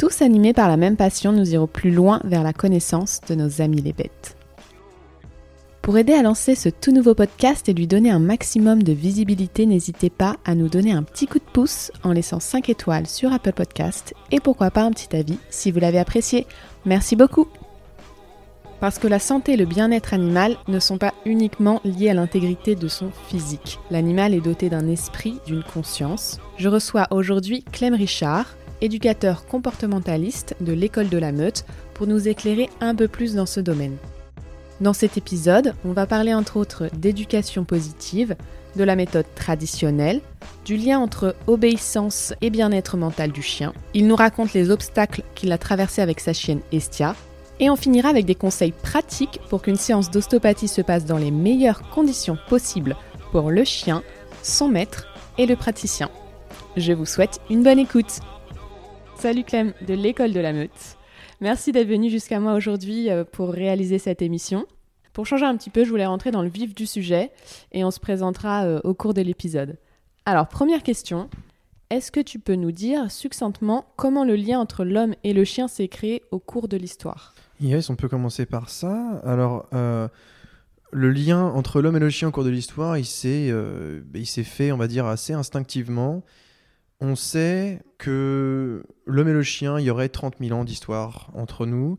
Tous animés par la même passion, nous irons plus loin vers la connaissance de nos amis les bêtes. Pour aider à lancer ce tout nouveau podcast et lui donner un maximum de visibilité, n'hésitez pas à nous donner un petit coup de pouce en laissant 5 étoiles sur Apple Podcast et pourquoi pas un petit avis si vous l'avez apprécié. Merci beaucoup parce que la santé et le bien-être animal ne sont pas uniquement liés à l'intégrité de son physique. L'animal est doté d'un esprit, d'une conscience. Je reçois aujourd'hui Clem Richard, éducateur comportementaliste de l'école de la Meute, pour nous éclairer un peu plus dans ce domaine. Dans cet épisode, on va parler entre autres d'éducation positive, de la méthode traditionnelle, du lien entre obéissance et bien-être mental du chien. Il nous raconte les obstacles qu'il a traversés avec sa chienne Estia. Et on finira avec des conseils pratiques pour qu'une séance d'ostéopathie se passe dans les meilleures conditions possibles pour le chien, son maître et le praticien. Je vous souhaite une bonne écoute. Salut Clem de l'école de la meute. Merci d'être venu jusqu'à moi aujourd'hui euh, pour réaliser cette émission. Pour changer un petit peu, je voulais rentrer dans le vif du sujet et on se présentera euh, au cours de l'épisode. Alors, première question, est-ce que tu peux nous dire succinctement comment le lien entre l'homme et le chien s'est créé au cours de l'histoire? Yes, on peut commencer par ça. Alors, euh, le lien entre l'homme et le chien au cours de l'histoire, il s'est fait, on va dire, assez instinctivement on sait que l'homme et le chien, il y aurait 30 000 ans d'histoire entre nous.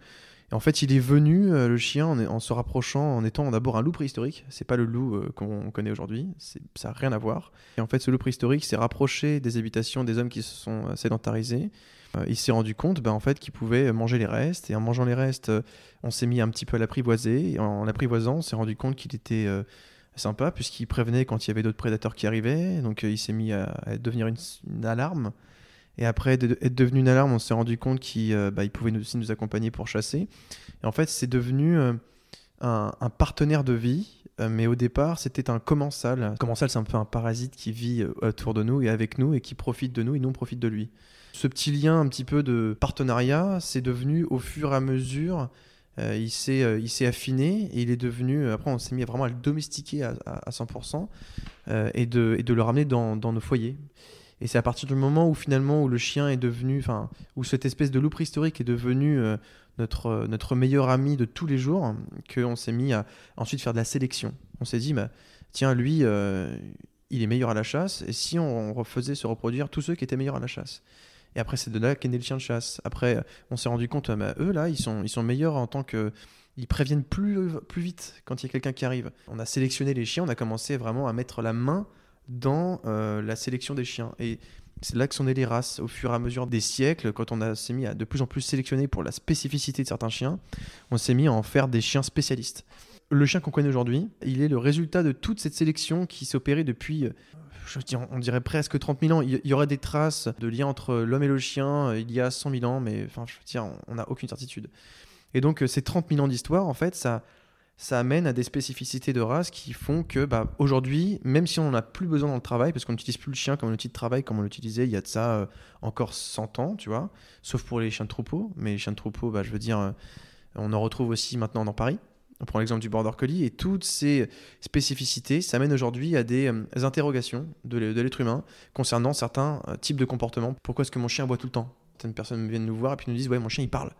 Et en fait, il est venu, euh, le chien, en, se rapprochant, en étant d'abord un loup préhistorique. C'est pas le loup euh, qu'on connaît aujourd'hui, ça n'a rien à voir. Et en fait, ce loup préhistorique s'est rapproché des habitations des hommes qui se sont euh, sédentarisés. il s'est rendu compte ben, en fait, qu'il pouvait manger les restes. Et en mangeant les restes, on s'est mis un petit peu à l'apprivoiser. Et en l'apprivoisant, on s'est rendu compte qu'il était sympa puisqu'il prévenait quand il y avait d'autres prédateurs qui arrivaient. Donc euh, il s'est mis à, devenir une, alarme. Et après être devenu une alarme, on s'est rendu compte qu'il euh, bah, pouvait aussi nous accompagner pour chasser. Et en fait, c'est devenu euh, un, partenaire de vie. Mais au départ, c'était un commensal. Commensal, c'est un peu un parasite qui vit autour de nous et avec nous et qui profite de nous et nous on profite de lui. Ce petit lien un petit peu de partenariat, c'est devenu au fur et à mesure euh, il s'est euh, il s'est affiné et il est devenu euh, après on s'est mis vraiment à le domestiquer à, à, 100% et de le ramener dans, nos foyers. Et c'est à partir du moment où finalement où le chien est devenu enfin où cette espèce de loup préhistorique est devenu notre notre meilleur ami de tous les jours qu'on s'est mis à ensuite faire de la sélection. On s'est dit bah, tiens lui il est meilleur à la chasse et si on refaisait se reproduire tous ceux qui étaient meilleurs à la chasse? Et après, c'est de là qu'est né le chien de chasse. Après, on s'est rendu compte, bah, eux, là, ils sont, ils sont meilleurs en tant que. Ils préviennent plus, plus vite quand il y a quelqu'un qui arrive. On a sélectionné les chiens, on a commencé vraiment à mettre la main dans euh, la sélection des chiens. Et c'est là que sont nées les races. Au fur et à mesure des siècles, quand on s'est mis à de plus en plus sélectionner pour la spécificité de certains chiens, on s'est mis à en faire des chiens spécialistes. Le chien qu'on connaît aujourd'hui, il est le résultat de toute cette sélection qui opérée depuis on dirait presque 30 000 ans. Il y aurait des traces de lien entre l'homme et le chien euh, il y a 100 000 ans, mais enfin, je veux dire, on n'a aucune certitude. Et donc, euh, ces 30 000 ans d'histoire, en fait, ça, ça amène à des spécificités de race qui font que, bah, aujourd'hui, même si on n'en a plus besoin dans le travail, parce qu'on n'utilise plus le chien comme un outil de travail comme on l'utilisait il y a de ça euh, encore 100 ans, tu vois, sauf pour les chiens de troupeau. Mais les chiens de troupeau, bah, je veux dire, on en retrouve aussi maintenant dans Paris. On prend l'exemple du border collie et toutes ces spécificités, ça mène aujourd'hui à des euh, interrogations de l'être humain concernant certains euh, types de comportements. Pourquoi est-ce que mon chien boit tout le temps? Certaines personnes viennent nous voir et puis nous disent Ouais, mon chien il parle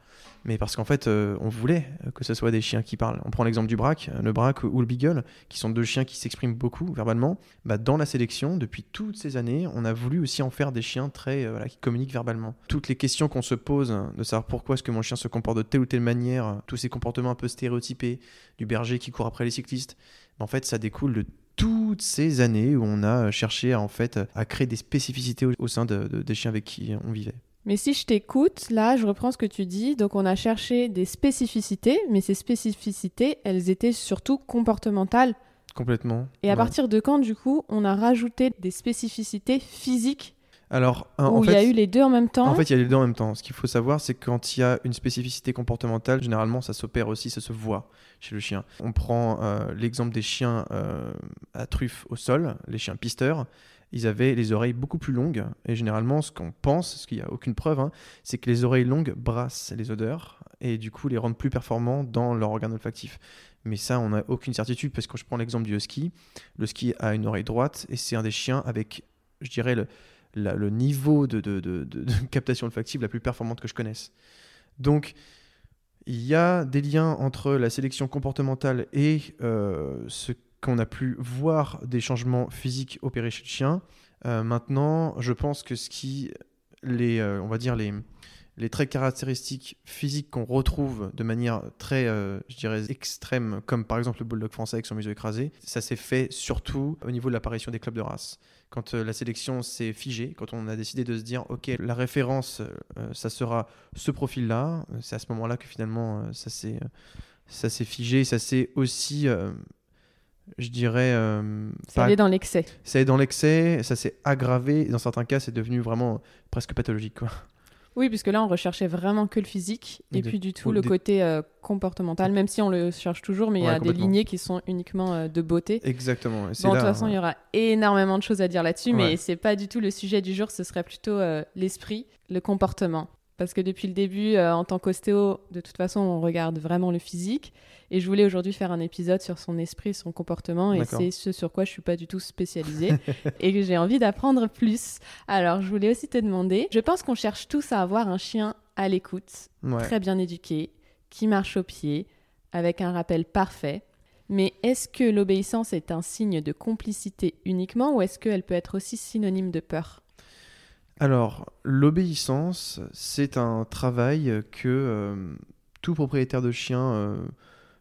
mais parce qu'en fait, euh, on voulait que ce soit des chiens qui parlent. On prend l'exemple du braque, le braque ou le beagle, qui sont deux chiens qui s'expriment beaucoup verbalement. Bah, dans la sélection, depuis toutes ces années, on a voulu aussi en faire des chiens très euh, qui communiquent verbalement. Toutes les questions qu'on se pose, hein, de savoir pourquoi est-ce que mon chien se comporte de telle ou telle manière, tous ces comportements un peu stéréotypés, du berger qui court après les cyclistes, bah, en fait, ça découle de toutes ces années où on a cherché à, en fait, à créer des spécificités au, sein des chiens avec qui on vivait. Mais si je t'écoute, là, je reprends ce que tu dis. Donc, on a cherché des spécificités, mais ces spécificités, elles étaient surtout comportementales. Complètement. Et à partir de quand, du coup, on a rajouté des spécificités physiques Alors, Ou en il y a eu les deux en même temps? en fait, il y a les deux en même temps. Ce qu'il faut savoir, c'est que quand il y a une spécificité comportementale, généralement, ça s'opère aussi, ça se voit chez le chien. On prend euh, l'exemple des chiens euh, à truffe au sol, les chiens pisteurs. Ils avaient les oreilles beaucoup plus longues. Et généralement, ce qu'on pense, ce qu'il n'y a aucune preuve, hein, c'est que les oreilles longues brassent les odeurs et du coup les rendent plus performants dans leur organe olfactif. Mais ça, on n'a aucune certitude parce que quand je prends l'exemple du husky, le husky a une oreille droite et c'est un des chiens avec, je dirais, le, niveau de captation olfactive la plus performante que je connaisse. Donc, il y a des liens entre la sélection comportementale et euh, ce qu'on a pu voir des changements physiques opérés chez le chien. Euh, maintenant, je pense que ce qui, les, euh, on va dire les, les traits caractéristiques physiques qu'on retrouve de manière très, euh, je dirais, extrême, comme par exemple le bulldog français avec son museau écrasé, ça s'est fait surtout au niveau de l'apparition des clubs de race. Quand la sélection s'est figée, quand on a décidé de se dire, ok, la référence, ça sera ce profil-là, c'est à ce moment-là que finalement ça s'est figé, ça s'est aussi, je dirais, euh, Ça allait dans l'excès. ça est dans l'excès, ça s'est aggravé, et dans certains cas, c'est devenu vraiment presque pathologique. Quoi. Oui, puisque là, on recherchait vraiment que le physique et Exact. puis du tout Ou le des- côté euh, comportemental, même si on le cherche toujours, mais il y a des lignées qui sont uniquement euh, de beauté. Exactement. et de toute façon, il y aura énormément de choses à dire là-dessus, mais Ouais. c'est pas du tout le sujet du jour, ce serait plutôt l'esprit, le comportement. Parce que depuis le début, euh, en tant qu'ostéo, de toute façon, on regarde vraiment le physique. Et je voulais aujourd'hui faire un épisode sur son esprit, son comportement, et c'est ce sur quoi je suis pas du tout spécialisée et que j'ai envie d'apprendre plus. Alors, je voulais aussi te demander, je pense qu'on cherche tous à avoir un chien à l'écoute, ouais. très bien éduqué, qui marche au pied, avec un rappel parfait. Mais est-ce que l'obéissance est un signe de complicité uniquement ou est-ce qu'elle peut être aussi synonyme de peur? Alors, l'obéissance, c'est un travail que euh, tout propriétaire de chien euh,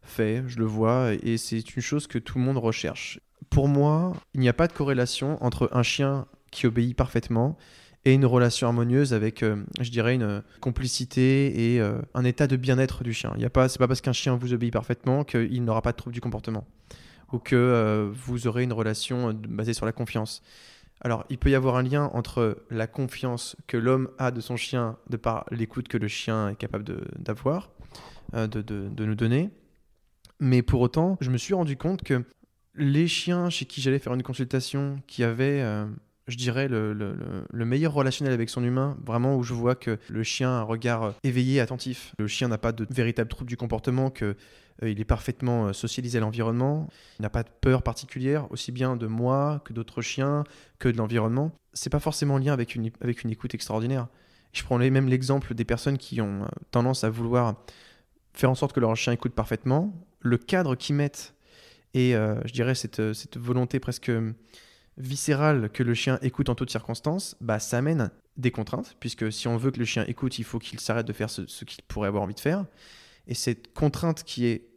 fait, je le vois, et c'est une chose que tout le monde recherche. Pour moi, il n'y a pas de corrélation entre un chien qui obéit parfaitement et une relation harmonieuse avec, euh, je dirais, une complicité et un état de bien-être du chien. Il y a pas, c'est pas parce qu'un chien vous obéit parfaitement qu'il n'aura pas de trouble du comportement ou que vous aurez une relation basée sur la confiance. Alors, il peut y avoir un lien entre la confiance que l'homme a de son chien de par l'écoute que le chien est capable d'avoir, euh, de nous donner. Mais pour autant, je me suis rendu compte que les chiens chez qui j'allais faire une consultation, qui avaient, euh, je dirais, le, le- le- le meilleur relationnel avec son humain, vraiment où je vois que le chien a un regard euh, éveillé, attentif, le chien n'a pas de véritable trouble du comportement, que euh, il est parfaitement euh, socialisé à l'environnement, il n'a pas de peur particulière, aussi bien de moi que d'autres chiens, que de l'environnement. C'est pas forcément en lien avec une, avec une écoute extraordinaire. Je prends même l'exemple des personnes qui ont euh, tendance à vouloir faire en sorte que leur chien écoute parfaitement. Le cadre qu'ils mettent et je dirais cette, cette volonté presque viscérale que le chien écoute en toutes circonstances, bah, ça amène des contraintes, puisque si on veut que le chien écoute, il faut qu'il s'arrête de faire ce, ce qu'il pourrait avoir envie de faire. Et cette contrainte qui est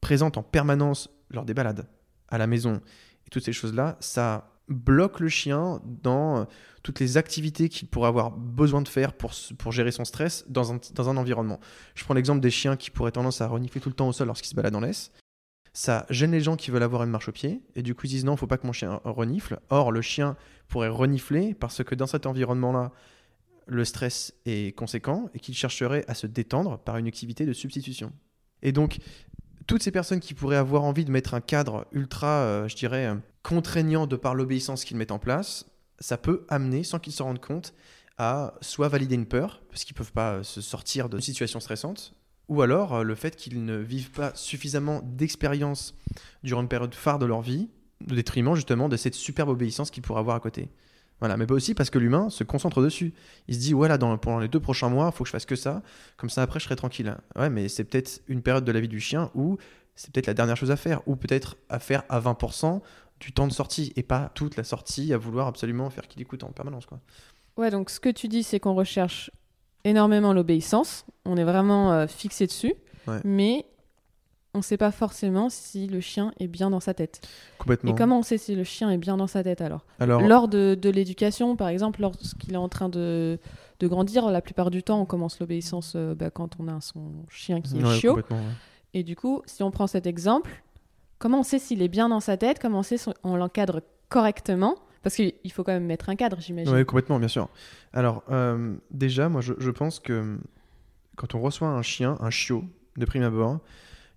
présente en permanence lors des balades, à la maison, et toutes ces choses-là, ça bloque le chien dans euh, toutes les activités qu'il pourrait avoir besoin de faire pour, pour gérer son stress dans un, dans un environnement. Je prends l'exemple des chiens qui pourraient tendance à renifler tout le temps au sol lorsqu'ils se baladent en laisse. Ça gêne les gens qui veulent avoir une marche au pied, et du coup ils disent non, faut pas que mon chien renifle. Or, le chien pourrait renifler parce que dans cet environnement-là, le stress est conséquent et qu'il chercherait à se détendre par une activité de substitution. Et donc, toutes ces personnes qui pourraient avoir envie de mettre un cadre ultra, euh, je dirais, euh, contraignant de par l'obéissance qu'ils mettent en place, ça peut amener, sans qu'ils se rendent compte, à soit valider une peur, parce qu'ils ne peuvent pas euh, se sortir de situations stressantes, ou alors euh, le fait qu'ils ne vivent pas suffisamment d'expérience durant une période phare de leur vie, au détriment justement de cette superbe obéissance qu'ils pourraient avoir à côté. Voilà, mais pas aussi parce que l'humain se concentre dessus. Il se dit, ouais, là, dans, pendant les deux prochains mois, il faut que je fasse que ça, comme ça après je serai tranquille. Ouais, mais c'est peut-être une période de la vie du chien où c'est peut-être la dernière chose à faire, ou peut-être à faire à 20% du temps de sortie, et pas toute la sortie à vouloir absolument faire qu'il écoute en permanence. Quoi. Ouais, donc ce que tu dis, c'est qu'on recherche énormément l'obéissance. On est vraiment euh, fixé dessus. Ouais. Mais on ne sait pas forcément si le chien est bien dans sa tête. Complètement. Et comment on sait si le chien est bien dans sa tête alors? Alors, Lors de, de l'éducation, par exemple, lorsqu'il est en train de, de grandir, la plupart du temps, on commence l'obéissance euh, bah, quand on a son chien qui est ouais, chiot. ouais. Et du coup, si on prend cet exemple, comment on sait s'il est bien dans sa tête? Comment on sait si on l'encadre correctement? Parce qu'il faut quand même mettre un cadre, j'imagine. Oui, complètement, bien sûr. Alors, euh, déjà, moi, je, pense que quand on reçoit un chien, un chiot, de prime abord,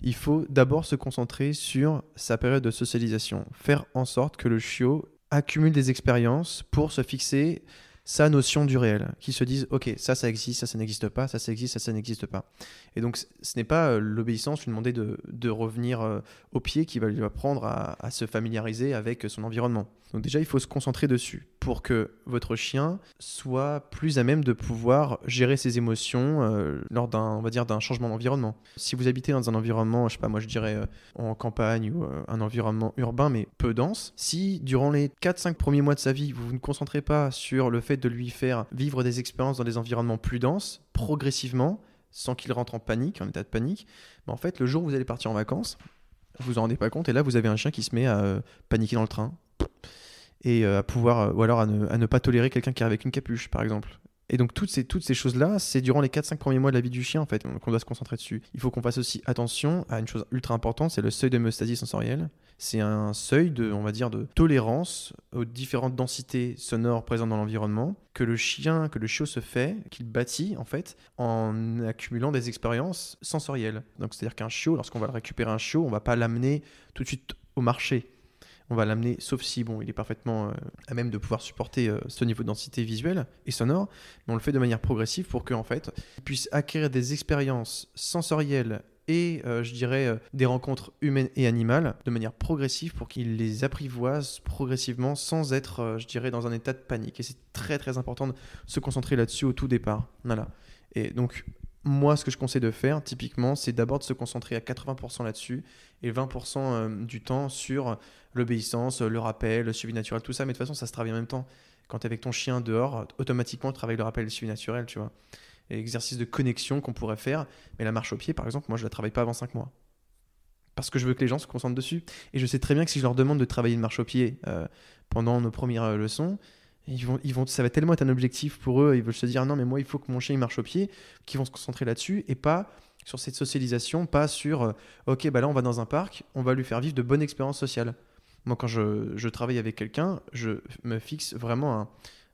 il faut d'abord se concentrer sur sa période de socialisation. Faire en sorte que le chiot accumule des expériences pour se fixer sa notion du réel, qui se disent ok ça ça existe, ça ça n'existe pas, ça ça existe, ça ça n'existe pas. Et donc ce n'est pas euh, l'obéissance lui demander de, revenir euh, au pied qui va lui apprendre à, se familiariser avec son environnement. Donc déjà il faut se concentrer dessus pour que votre chien soit plus à même de pouvoir gérer ses émotions euh, lors d'un changement d'environnement. Si vous habitez dans un environnement, je sais pas moi je dirais euh, en campagne ou euh, un environnement urbain mais peu dense, si durant les 4-5 premiers mois de sa vie, vous ne concentrez pas sur le fait de lui faire vivre des expériences dans des environnements plus denses, progressivement, sans qu'il rentre en panique, en état de panique, ben en fait, le jour où vous allez partir en vacances, vous vous en rendez pas compte, et là, vous avez un chien qui se met à paniquer dans le train, et euh, à pouvoir, euh, ou alors à ne, à ne pas tolérer quelqu'un qui est avec une capuche, par exemple. Et donc toutes ces, toutes ces choses-là, c'est durant les 4-5 premiers mois de la vie du chien en fait qu'on doit se concentrer dessus. Il faut qu'on fasse aussi attention à une chose ultra importante, c'est le seuil d'homéostasie sensorielle. C'est un seuil de, on va dire, de tolérance aux différentes densités sonores présentes dans l'environnement que le chien, que le chiot se fait, qu'il bâtit en fait en accumulant des expériences sensorielles. Donc c'est-à-dire qu'un chiot, lorsqu'on va récupérer un chiot, on va pas l'amener tout de suite au marché on va l'amener, sauf si bon, il est parfaitement euh, à même de pouvoir supporter euh, ce niveau de densité visuelle et sonore, mais on le fait de manière progressive pour qu'en fait, il puisse acquérir des expériences sensorielles et euh, je dirais des rencontres humaines et animales de manière progressive pour qu'il les apprivoise progressivement sans être, je dirais, dans un état de panique. Et c'est très très important de se concentrer là-dessus au tout départ. Voilà. Et donc moi, ce que je conseille de faire, typiquement, c'est d'abord de se concentrer à 80% là-dessus et 20% euh, du temps sur l'obéissance, le rappel, le suivi naturel, tout ça. Mais de toute façon, ça se travaille en même temps. Quand tu es avec ton chien dehors, automatiquement, tu travailles le rappel le suivi naturel, tu vois. Exercice de connexion qu'on pourrait faire. Mais la marche au pied, par exemple, moi, je la travaille pas avant 5 mois. Parce que je veux que les gens se concentrent dessus. Et je sais très bien que si je leur demande de travailler une marche au pied euh, pendant nos premières euh, leçons, ils vont, ils vont, ça va tellement être un objectif pour eux, ils veulent se dire non mais moi il faut que mon chien il marche au pied, qu'ils vont se concentrer là-dessus et pas sur cette socialisation, pas sur euh, ok bah là on va dans un parc, on va lui faire vivre de bonnes expériences sociales. Moi quand je, je travaille avec quelqu'un, je me fixe vraiment un,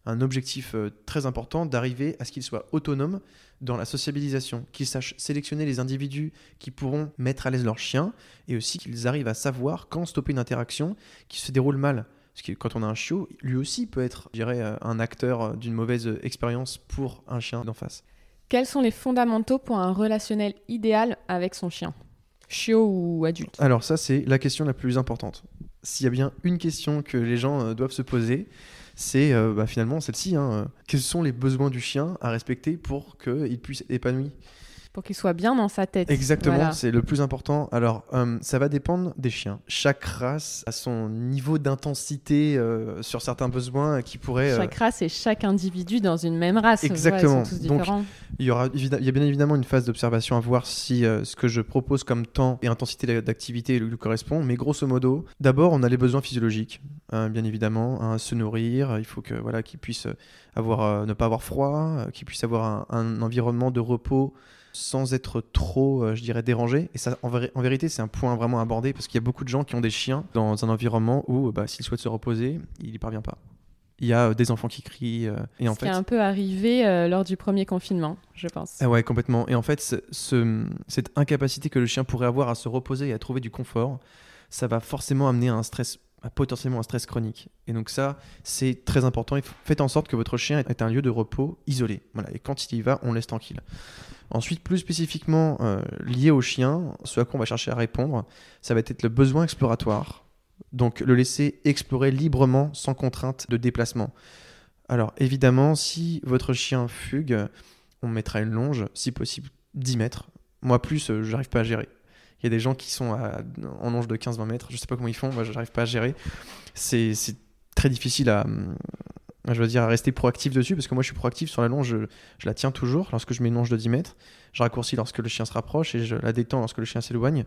un objectif euh, très important d'arriver à ce qu'il soit autonome dans la sociabilisation, qu'il sache sélectionner les individus qui pourront mettre à l'aise leur chien et aussi qu'ils arrivent à savoir quand stopper une interaction qui se déroule mal. Parce que quand on a un chiot, lui aussi peut être, je dirais, euh, un acteur euh, d'une mauvaise expérience pour un chien d'en face. Quels sont les fondamentaux pour un relationnel idéal avec son chien? Chiot ou adulte? Alors ça, c'est la question la plus importante. S'il y a bien une question que les gens euh, doivent se poser, c'est euh, bah, finalement celle-ci. Hein. Quels sont les besoins du chien à respecter pour qu'il puisse être pour qu'il soit bien dans sa tête. Exactement, Voilà. c'est le plus important. Alors, euh, ça va dépendre des chiens. Chaque race a son niveau d'intensité euh, sur certains besoins qui pourrait. euh, Chaque race et chaque individu dans une même race. Ouais, Exactement. ils sont tous Donc. Il y, aura, il y a bien évidemment une phase d'observation à voir si euh, ce que je propose comme temps et intensité d'a- d'activité lui correspond. Mais grosso modo, d'abord, on a les besoins physiologiques, hein, bien évidemment. hein, se nourrir, il faut que voilà, qu'il puisse avoir, euh, ne pas avoir froid, euh, qu'il puisse avoir un, un environnement de repos sans être trop, euh, je dirais, dérangé. Et ça, en, véri- en vérité, c'est un point vraiment abordé parce qu'il y a beaucoup de gens qui ont des chiens dans un environnement où, bah, s'ils souhaitent se reposer, il n'y parvient pas. Il y a euh, des enfants qui crient. euh, et en Ce qui fait, est un peu arrivé euh, lors du premier confinement, je pense. ah ouais, complètement. Et en fait, ce- ce- cette incapacité que le chien pourrait avoir à se reposer et à trouver du confort, ça va forcément amener à un stress, à potentiellement un stress chronique. Et donc ça, c'est très important. Faites en sorte que votre chien est un lieu de repos isolé. Voilà. Et quand il y va, on le laisse tranquille. Ensuite, plus spécifiquement euh, lié au chien, ce à quoi on va chercher à répondre, ça va être le besoin exploratoire. Donc le laisser explorer librement, sans contrainte de déplacement. Alors évidemment, si votre chien fugue, on mettra une longe, si possible 10 mètres. Moi, plus, euh, j'arrive pas à gérer. Il y a des gens qui sont en longe de 15-20 mètres, je sais pas comment ils font, moi, j'arrive pas à gérer. C'est très difficile à, je veux dire, à rester proactif dessus, parce que moi, je suis proactif sur la longe, je, je la tiens toujours lorsque je mets une longe de 10 mètres. Je raccourcis lorsque le chien se rapproche et je la détends lorsque le chien s'éloigne.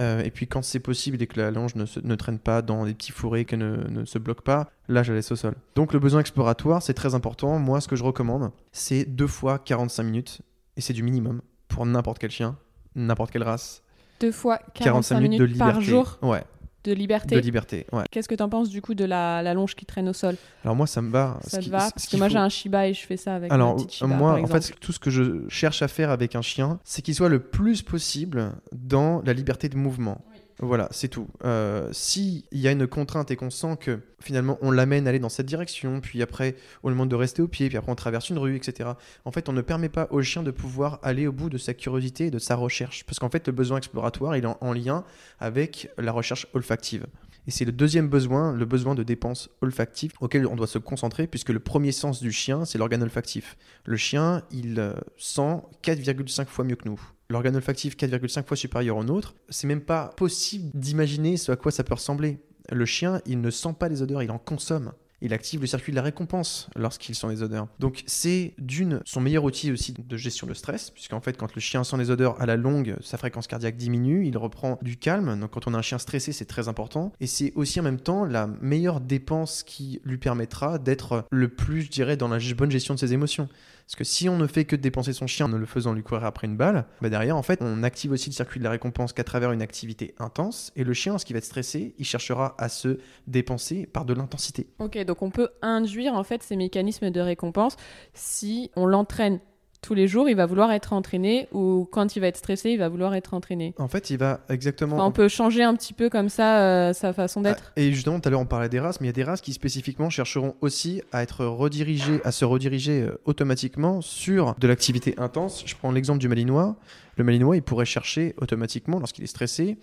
Euh, et puis, quand c'est possible et que la longe ne, se- ne traîne pas dans des petits fourrés, qu'elle ne, ne se bloque pas, là, je la laisse au sol. Donc, le besoin exploratoire, c'est très important. Moi, ce que je recommande, c'est deux fois 45 minutes, et c'est du minimum pour n'importe quel chien, n'importe quelle race. Deux fois 45, minutes, de liberté. par jour. Ouais. De liberté. De liberté, ouais. Qu'est-ce que tu en penses du coup de la, la longe qui traîne au sol? Alors moi, ça me va. Ça te va? ce Parce que moi faut- j'ai un Shiba et je fais ça avec Alors, ma petite Shiba, moi, par en fait, tout ce que je cherche à faire avec un chien, c'est qu'il soit le plus possible dans la liberté de mouvement. Voilà, c'est tout. Euh, S'il y a une contrainte et qu'on sent que finalement on l'amène à aller dans cette direction, puis après on lui demande de rester au pied, puis après on traverse une rue, etc. En fait, on ne permet pas au chien de pouvoir aller au bout de sa curiosité et de sa recherche. Parce qu'en fait, le besoin exploratoire, il est en, en lien avec la recherche olfactive. Et c'est le deuxième besoin, le besoin de dépense olfactive, auquel on doit se concentrer, puisque le premier sens du chien, c'est l'organe olfactif. Le chien, il euh, sent 4,5 fois mieux que nous. L'organe olfactif 4,5 fois supérieur au nôtre, c'est même pas possible d'imaginer ce à quoi ça peut ressembler. Le chien, il ne sent pas les odeurs, il en consomme. Il active le circuit de la récompense lorsqu'il sent les odeurs. Donc c'est d'une son meilleur outil aussi de gestion de stress, puisqu'en fait quand le chien sent les odeurs à la longue, sa fréquence cardiaque diminue, il reprend du calme. Donc quand on a un chien stressé, c'est très important. Et c'est aussi en même temps la meilleure dépense qui lui permettra d'être le plus, je dirais, dans la bonne gestion de ses émotions. Parce que si on ne fait que dépenser son chien en ne le faisant lui courir après une balle, bah derrière, en fait, on active aussi le circuit de la récompense qu'à travers une activité intense. Et le chien, lorsqu'il va être stressé, il cherchera à se dépenser par de l'intensité. Ok, donc on peut induire en fait ces mécanismes de récompense si on l'entraîne tous les jours, il va vouloir être entraîné ou quand il va être stressé, il va vouloir être entraîné. En fait, il va exactement. Enfin, on peut changer un petit peu comme ça euh, sa façon d'être. Ah, Et justement, tout à l'heure, on parlait des races, mais il y a des races qui spécifiquement chercheront aussi à être redirigées, à se rediriger euh, automatiquement sur de l'activité intense. Je prends l'exemple du Malinois. Le Malinois, il pourrait chercher automatiquement, lorsqu'il est stressé,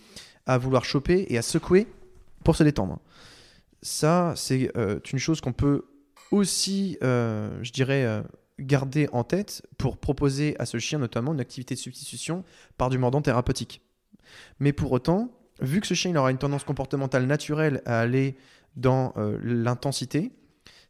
à vouloir choper et à secouer pour se détendre. Ça, c'est euh, une chose qu'on peut aussi, je dirais, garder en tête pour proposer à ce chien notamment une activité de substitution par du mordant thérapeutique. Mais pour autant, vu que ce chien il aura une tendance comportementale naturelle à aller dans euh, l'intensité,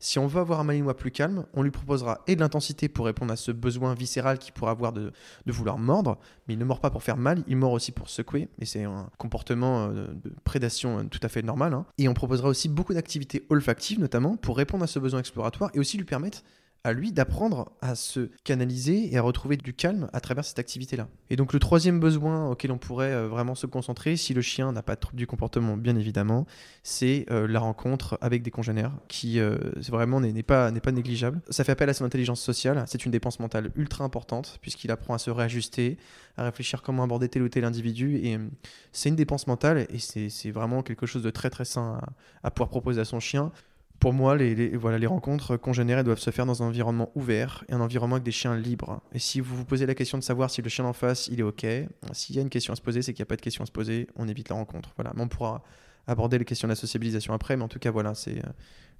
si on veut avoir un malinois plus calme, on lui proposera et de l'intensité pour répondre à ce besoin viscéral qu'il pourrait avoir de, de vouloir mordre, mais il ne mord pas pour faire mal, il mord aussi pour secouer, et c'est un comportement euh, de prédation euh, tout à fait normal. hein. Et on proposera aussi beaucoup d'activités olfactives, notamment pour répondre à ce besoin exploratoire et aussi lui permettre à lui d'apprendre à se canaliser et à retrouver du calme à travers cette activité-là. Et donc le troisième besoin auquel on pourrait euh, vraiment se concentrer, si le chien n'a pas de trouble du comportement, bien évidemment, c'est euh, la rencontre avec des congénères, qui euh, vraiment n'est pas, pas négligeable. Ça fait appel à son intelligence sociale, c'est une dépense mentale ultra importante, puisqu'il apprend à se réajuster, à réfléchir comment aborder tel ou tel individu, et euh, c'est une dépense mentale, et c'est vraiment quelque chose de très très sain à pouvoir proposer à son chien. Pour moi, les, les- voilà, les rencontres congénères doivent se faire dans un environnement ouvert et un environnement avec des chiens libres. Et si vous vous posez la question de savoir si le chien en face, il est OK, s'il y a une question à se poser, c'est qu'il n'y a pas de question à se poser, on évite la rencontre. Voilà. Mais on pourra aborder les questions de la sociabilisation après, mais en tout cas, voilà, c'est euh,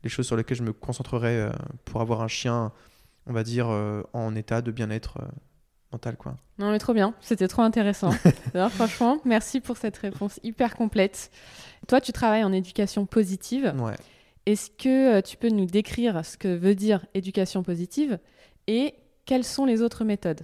les choses sur lesquelles je me concentrerai euh, pour avoir un chien, on va dire, euh, en état de bien-être mental. Quoi. Non mais trop bien, c'était trop intéressant. Alors franchement, merci pour cette réponse hyper complète. Toi, tu travailles en éducation positive. Ouais. Est-ce que euh, tu peux nous décrire ce que veut dire éducation positive et quelles sont les autres méthodes?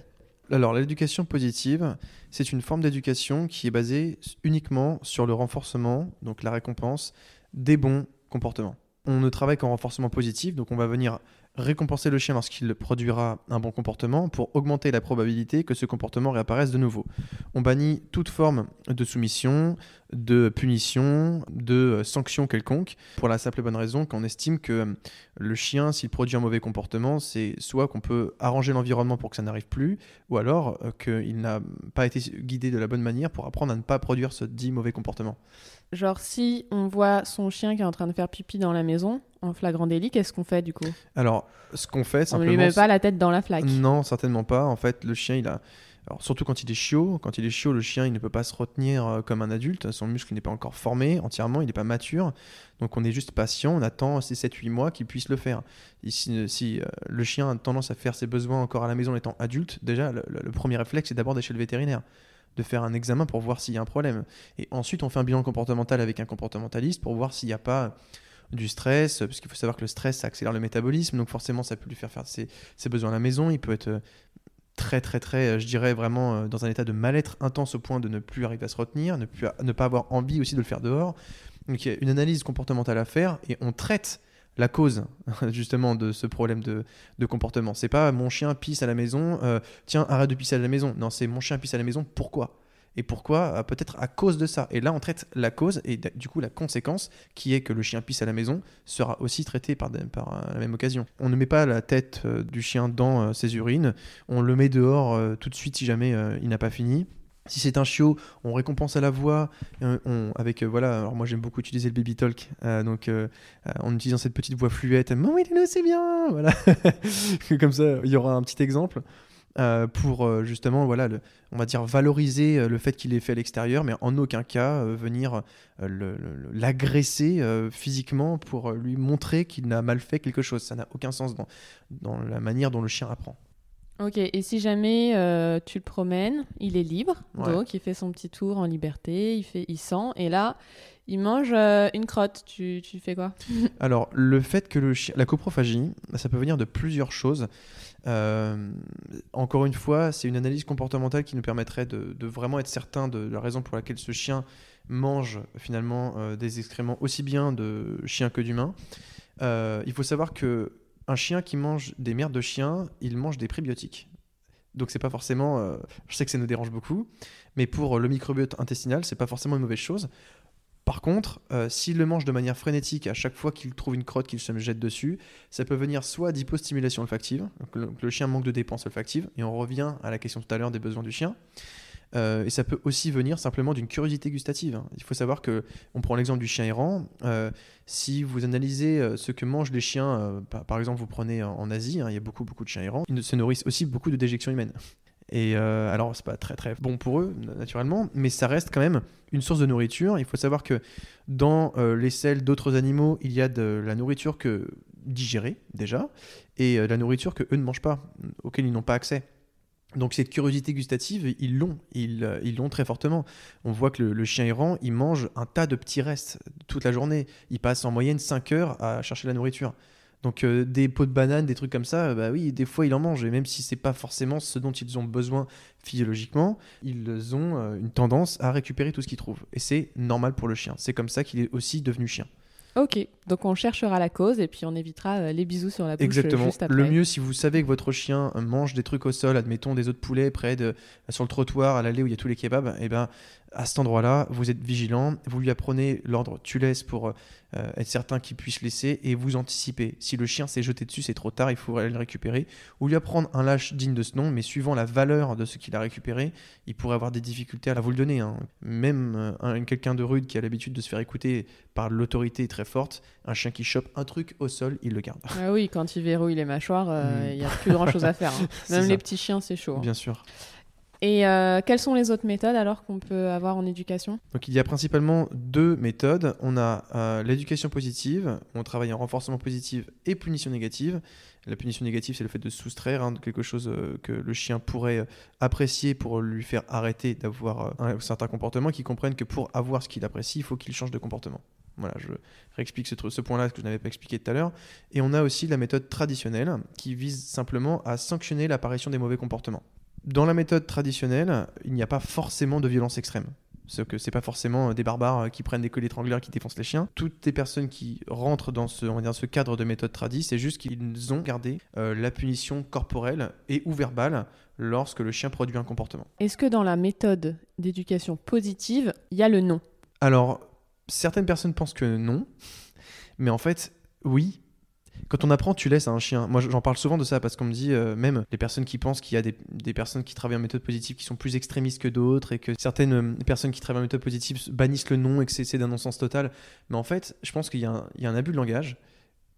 Alors, l'éducation positive, c'est une forme d'éducation qui est basée uniquement sur le renforcement, donc la récompense, des bons comportements. On ne travaille qu'en renforcement positif, donc on va venir récompenser le chien lorsqu'il produira un bon comportement pour augmenter la probabilité que ce comportement réapparaisse de nouveau. On bannit toute forme de soumission, de punition, de sanction quelconque, pour la simple et bonne raison qu'on estime que euh, le chien, s'il produit un mauvais comportement, c'est soit qu'on peut arranger l'environnement pour que ça n'arrive plus, ou alors euh, qu'il n'a pas été guidé de la bonne manière pour apprendre à ne pas produire ce dit mauvais comportement. Genre si on voit son chien qui est en train de faire pipi dans la maison en flagrant délit, qu'est-ce qu'on fait du coup? Alors, ce qu'on fait On ne simplement... lui met pas la tête dans la flaque. Non, certainement pas. En fait, le chien, il a. Alors, surtout quand il est chiot, quand il est chiot, le chien, il ne peut pas se retenir euh, comme un adulte. Son muscle n'est pas encore formé entièrement, il n'est pas mature. Donc, on est juste patient, on attend ces 7-8 mois qu'il puisse le faire. Et si, si, euh, le chien a tendance à faire ses besoins encore à la maison en étant adulte, déjà, le, le- le premier réflexe, c'est d'abord d'aller chez le vétérinaire de faire un examen pour voir s'il y a un problème. Et ensuite, on fait un bilan comportemental avec un comportementaliste pour voir s'il n'y a pas du stress, parce qu'il faut savoir que le stress, ça accélère le métabolisme, donc forcément, ça peut lui faire faire ses, ses besoins à la maison. Il peut être euh, très, très, très, euh, je dirais vraiment euh, dans un état de mal-être intense au point de ne plus arriver à se retenir, ne, plus, ne pas avoir envie aussi de le faire dehors. Donc, il y a une analyse comportementale à faire et on traite la cause justement de ce problème de, de comportement. C'est pas mon chien pisse à la maison, euh, tiens, arrête de pisser à la maison. Non, c'est mon chien pisse à la maison, pourquoi? Et pourquoi? Peut-être à cause de ça. Et là, on traite la cause et du coup la conséquence, qui est que le chien pisse à la maison, sera aussi traitée par, par la même occasion. On ne met pas la tête du chien dans ses urines, on le met dehors tout de suite si jamais il n'a pas fini. Si c'est un chiot, on récompense à la voix, avec euh, voilà. Alors moi j'aime beaucoup utiliser le baby talk, euh, donc euh, en utilisant cette petite voix fluette, oui c'est bien, voilà. Comme ça, il y aura un petit exemple pour justement voilà, on va valoriser le fait qu'il est fait à l'extérieur, mais en aucun cas venir l'agresser physiquement pour lui montrer qu'il n'a mal fait quelque chose. Ça n'a aucun sens dans, dans la manière dont le chien apprend. Ok, et si jamais euh, tu le promènes, il est libre, donc il fait son petit tour en liberté, il, fait, il sent, et là, il mange euh, une crotte. Tu, tu fais quoi? Alors, le fait que le chien, la coprophagie, ça peut venir de plusieurs choses. Euh, encore une fois, c'est une analyse comportementale qui nous permettrait de, de, vraiment être certain de la raison pour laquelle ce chien mange finalement des excréments aussi bien de chien que d'humain. il faut savoir que un chien qui mange des merdes de chien, il mange des prébiotiques. Donc c'est pas forcément, euh, je sais que ça nous dérange beaucoup, mais pour le microbiote intestinal, c'est pas forcément une mauvaise chose. Par contre, euh, s'il le mange de manière frénétique à chaque fois qu'il trouve une crotte qu'il se jette dessus, ça peut venir soit d'hypostimulation olfactive, le, chien manque de dépenses olfactives, et on revient à la question tout à l'heure des besoins du chien, euh, et ça peut aussi venir simplement d'une curiosité gustative. Il faut savoir que, on prend l'exemple du chien errant, euh, si vous analysez euh, ce que mangent les chiens, par, exemple vous prenez en, Asie, hein, il y a beaucoup, beaucoup de chiens errants, ils se nourrissent aussi beaucoup de déjections humaines. Et alors, c'est pas très très bon pour eux, naturellement, mais ça reste quand même une source de nourriture. Il faut savoir que dans les selles d'autres animaux, il y a de la nourriture que digérée déjà, et la nourriture que eux ne mangent pas, auquel ils n'ont pas accès. Donc cette curiosité gustative, ils l'ont, ils, ils l'ont très fortement. On voit que le, chien errant, il mange un tas de petits restes toute la journée. Il passe en moyenne 5 heures à chercher la nourriture. Donc euh, des pots de banane, des trucs comme ça, bah oui, des fois il en mange. Et même si c'est pas forcément ce dont ils ont besoin physiologiquement, ils ont euh, une tendance à récupérer tout ce qu'ils trouvent. Et c'est normal pour le chien. C'est comme ça qu'il est aussi devenu chien. Ok, donc on cherchera la cause et puis on évitera euh, les bisous sur la bouche Exactement. juste après. Le mieux, si vous savez que votre chien mange des trucs au sol, admettons des os de poulet près de sur le trottoir à l'allée où il y a tous les kebabs, et eh ben à cet endroit-là, vous êtes vigilant, vous lui apprenez l'ordre tu laisses pour euh, être certain qu'il puisse laisser et vous anticipez. Si le chien s'est jeté dessus, c'est trop tard, il faut aller le récupérer. Ou lui apprendre un lâche digne de ce nom, mais suivant la valeur de ce qu'il a récupéré, il pourrait avoir des difficultés à vous le donner. Hein. Même euh, quelqu'un de rude qui a l'habitude de se faire écouter par l'autorité très forte, un chien qui chope un truc au sol, il le garde. Ah oui, quand il verrouille les mâchoires, euh, mm. il n'y a plus grand chose à faire. Hein. Même les petits chiens, c'est chaud. Hein. Bien sûr. Et euh, quelles sont les autres méthodes alors qu'on peut avoir en éducation? Donc il y a principalement deux méthodes. On a euh, l'éducation positive, on travaille en renforcement positif et punition négative. La punition négative, c'est le fait de soustraire hein, quelque chose euh, que le chien pourrait apprécier pour lui faire arrêter d'avoir un certain comportement, qui comprenne que pour avoir ce qu'il apprécie, il faut qu'il change de comportement. Voilà, je réexplique ce, ce point-là que je n'avais pas expliqué tout à l'heure. Et on a aussi la méthode traditionnelle qui vise simplement à sanctionner l'apparition des mauvais comportements dans la méthode traditionnelle, il n'y a pas forcément de violence extrême. Ce que c'est pas forcément des barbares qui prennent des colliers étrangleurs qui défoncent les chiens. Toutes les personnes qui rentrent dans ce, on ce cadre de méthode tradie, c'est juste qu'ils ont gardé euh, la punition corporelle et ou verbale lorsque le chien produit un comportement. Est-ce que dans la méthode d'éducation positive, il y a le non Alors, certaines personnes pensent que non, mais en fait, oui, quand on apprend, tu laisses à un chien. Moi, j'en parle souvent de ça parce qu'on me dit, euh, même les personnes qui pensent qu'il y a des, personnes qui travaillent en méthode positive qui sont plus extrémistes que d'autres et que certaines euh, personnes qui travaillent en méthode positive bannissent le nom et que c'est d'un non-sens total. Mais en fait, je pense qu'il y, a un abus de langage.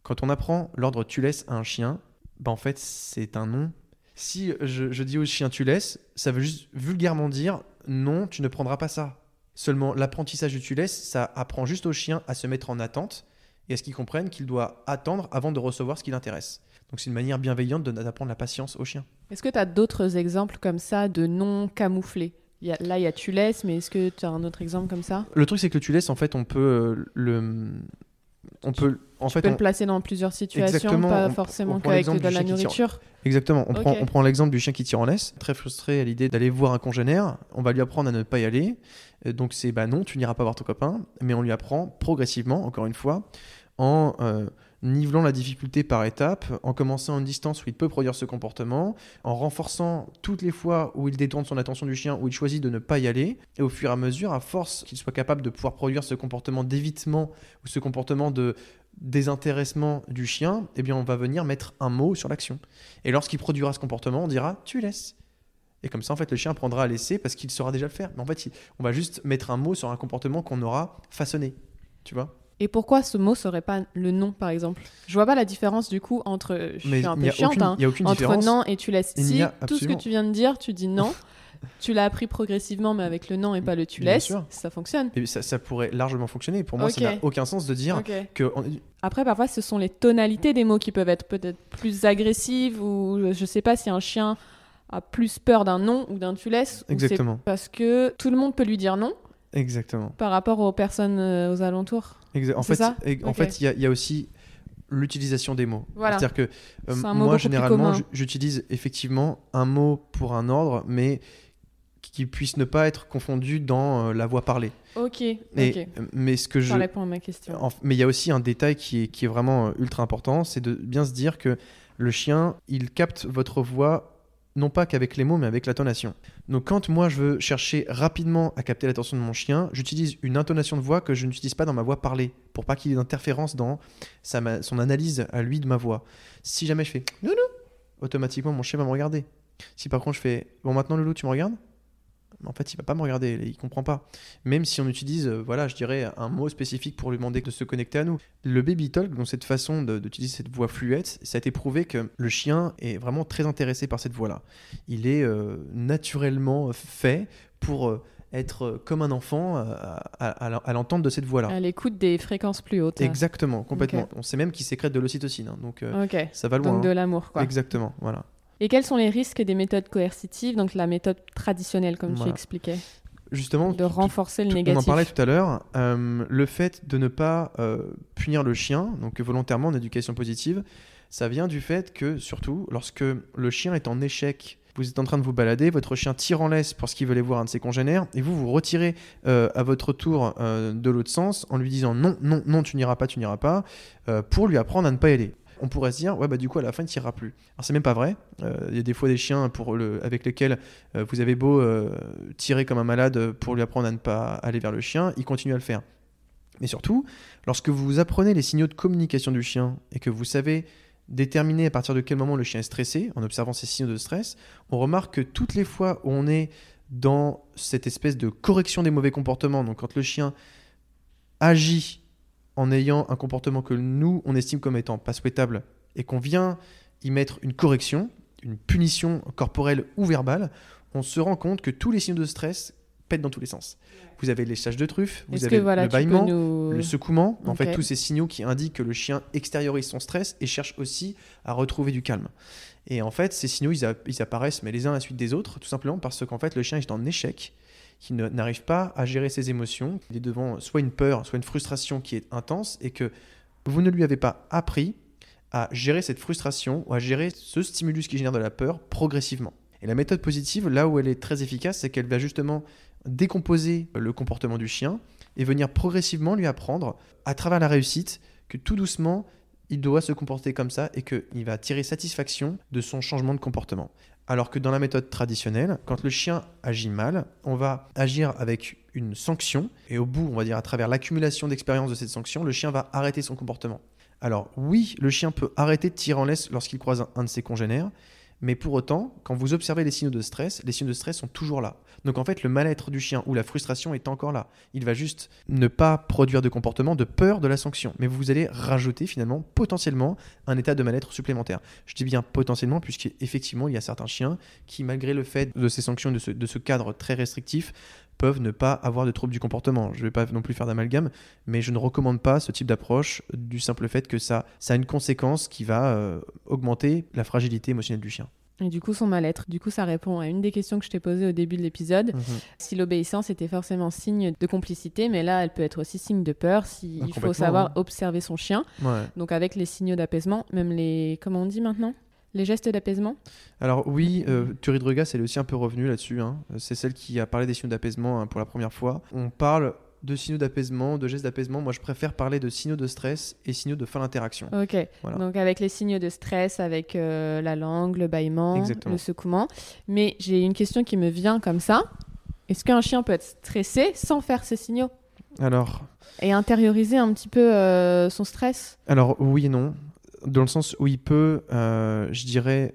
Quand on apprend l'ordre tu laisses à un chien, bah en fait, c'est un non. Si je, je dis au chien tu laisses, ça veut juste vulgairement dire non, tu ne prendras pas ça. Seulement, l'apprentissage du tu laisses, ça apprend juste au chien à se mettre en attente et à ce qu'il comprenne qu'il doit attendre avant de recevoir ce qui l'intéresse. Donc c'est une manière bienveillante d'apprendre la patience au chien. Est-ce que tu as d'autres exemples comme ça de non camouflés? Là, il y a tu laisses, mais est-ce que tu as un autre exemple comme ça? Le truc, c'est que le en fait, on peut euh, le. On peut, en fait, le placer dans plusieurs situations, pas forcément qu'avec de la nourriture. Exactement. On prend, on prend l'exemple du chien qui tire en laisse, très frustré à l'idée d'aller voir un congénère. On va lui apprendre à ne pas y aller. Donc c'est bah non, tu n'iras pas voir ton copain, mais on lui apprend progressivement, encore une fois, en euh, nivelant la difficulté par étapes, en commençant à une distance où il peut produire ce comportement, en renforçant toutes les fois où il détourne son attention du chien, où il choisit de ne pas y aller, et au fur et à mesure, à force qu'il soit capable de pouvoir produire ce comportement d'évitement ou ce comportement de désintéressement du chien, eh bien on va venir mettre un mot sur l'action. Et lorsqu'il produira ce comportement, on dira tu laisses. Et comme ça, en fait, le chien prendra à laisser parce qu'il saura déjà le faire. Mais en fait, on va juste mettre un mot sur un comportement qu'on aura façonné. Tu vois? Et pourquoi ce mot serait pas le non, par exemple? Je vois pas la différence du coup entre. Je suis un peu chiante, hein, entre non et tu laisses. Si tout ce que tu viens de dire, tu dis non, tu l'as appris progressivement, mais avec le non et pas le tu laisses, ça fonctionne. Et ça, ça, pourrait largement fonctionner. Pour moi, ça n'a aucun sens de dire que. Après, parfois, ce sont les tonalités des mots qui peuvent être peut-être plus agressives ou je sais pas si un chien a plus peur d'un non ou d'un tu laisses. Exactement. Parce que tout le monde peut lui dire non. Exactement. Par rapport aux personnes euh, aux alentours. En, fait, en fait, il y, a aussi l'utilisation des mots. C'est-à-dire que euh, moi, généralement, j'utilise effectivement un mot pour un ordre, mais qui puisse ne pas être confondu dans euh, la voix parlée. Ok. Mais ce que je. Ça répond à ma question. mais il y a aussi un détail qui est, qui est vraiment ultra important, c'est de bien se dire que le chien, il capte votre voix non pas qu'avec les mots, mais avec l'intonation. Donc quand moi je veux chercher rapidement à capter l'attention de mon chien, j'utilise une intonation de voix que je n'utilise pas dans ma voix parlée, pour pas qu'il y ait d'interférence dans sa, son analyse à lui de ma voix. Si jamais je fais non, automatiquement mon chien va me regarder. Si par contre je fais bon maintenant Loulou tu me regardes, en fait, il va pas me regarder, il comprend pas. Même si on utilise, euh, voilà, je dirais, un mot spécifique pour lui demander de se connecter à nous. Le baby talk, donc cette façon d'utiliser cette voix fluette, ça a été prouvé que le chien est vraiment très intéressé par cette voix-là. Il est euh, naturellement fait pour euh, être comme un enfant à, l'entente de cette voix-là. À l'écoute des fréquences plus hautes. Exactement, complètement. On sait même qu'il sécrète de l'ocytocine, hein, donc ça va loin. Donc de hein. l'amour, quoi. Exactement, voilà. Et quels sont les risques des méthodes coercitives, donc la méthode traditionnelle, comme tu expliquais Justement, de renforcer le négatif. On en parlait tout à l'heure. Euh, le fait de ne pas euh, punir le chien, donc volontairement en éducation positive, ça vient du fait que, surtout, lorsque le chien est en échec, vous êtes en train de vous balader, votre chien tire en laisse parce qu'il veut aller voir un de ses congénères, et vous vous retirez euh, à votre tour de l'autre sens en lui disant non, non, non, tu n'iras pas, tu n'iras pas, pour lui apprendre à ne pas y aller on pourrait se dire, ouais, bah du coup, à la fin, il tirera plus. Alors, c'est même pas vrai. Euh, il y a des fois des chiens pour le, avec lesquels euh, vous avez beau euh, tirer comme un malade pour lui apprendre à ne pas aller vers le chien, il continue à le faire. Mais surtout, lorsque vous apprenez les signaux de communication du chien et que vous savez déterminer à partir de quel moment le chien est stressé, en observant ces signaux de stress, on remarque que toutes les fois où on est dans cette espèce de correction des mauvais comportements, donc quand le chien agit en ayant un comportement que nous, on estime comme étant pas souhaitable et qu'on vient y mettre une correction, une punition corporelle ou verbale, on se rend compte que tous les signaux de stress pètent dans tous les sens. Vous avez les sages de truffe, vous avez le bâillement, le secouement, en fait tous ces signaux qui indiquent que le chien extériorise son stress et cherche aussi à retrouver du calme. Et en fait, ces signaux, ils, ils apparaissent mais les uns à la suite des autres, tout simplement parce qu'en fait le chien est en échec qui n'arrive pas à gérer ses émotions. Il est devant soit une peur, soit une frustration qui est intense et que vous ne lui avez pas appris à gérer cette frustration ou à gérer ce stimulus qui génère de la peur progressivement. Et la méthode positive, là où elle est très efficace, c'est qu'elle va justement décomposer le comportement du chien et venir progressivement lui apprendre, à travers la réussite, que tout doucement, il doit se comporter comme ça et qu'il va tirer satisfaction de son changement de comportement. Alors que dans la méthode traditionnelle, quand le chien agit mal, on va agir avec une sanction, et au bout, on va dire à travers l'accumulation d'expérience de cette sanction, le chien va arrêter son comportement. Alors oui, le chien peut arrêter de tirer en laisse lorsqu'il croise un, de ses congénères, mais pour autant, quand vous observez les signaux de stress, les signaux de stress sont toujours là. Donc en fait, le mal-être du chien ou la frustration est encore là. Il va juste ne pas produire de comportement de peur de la sanction. Mais vous allez rajouter finalement potentiellement un état de mal-être supplémentaire. Je dis bien potentiellement, puisqu'effectivement, il y a certains chiens qui, malgré le fait de ces sanctions, de ce, cadre très restrictif, peuvent ne pas avoir de troubles du comportement. Je ne vais pas non plus faire d'amalgame, mais je ne recommande pas ce type d'approche du simple fait que ça, ça a une conséquence qui va euh, augmenter la fragilité émotionnelle du chien. Et du coup, son mal-être. Du coup, ça répond à une des questions que je t'ai posées au début de l'épisode. Mhm. Si l'obéissance était forcément signe de complicité, mais là, elle peut être aussi signe de peur. S'il il faut savoir observer son chien. Donc, avec les signaux d'apaisement, même les. Comment on dit maintenant? Les gestes d'apaisement? Alors oui, euh, Thury elle est aussi un peu revenue là-dessus. Hein. C'est celle qui a parlé des signaux d'apaisement hein, pour la première fois. On parle de signaux d'apaisement, de gestes d'apaisement. Moi, je préfère parler de signaux de stress et signaux de fin d'interaction. Ok. Voilà. Donc avec les signes de stress, avec euh, la langue, le bâillement, Exactement. le secouement. Mais j'ai une question qui me vient comme ça. Est-ce qu'un chien peut être stressé sans faire ces signaux? Alors, et intérioriser un petit peu euh, son stress? alors oui et non, dans le sens où il peut, euh, je dirais,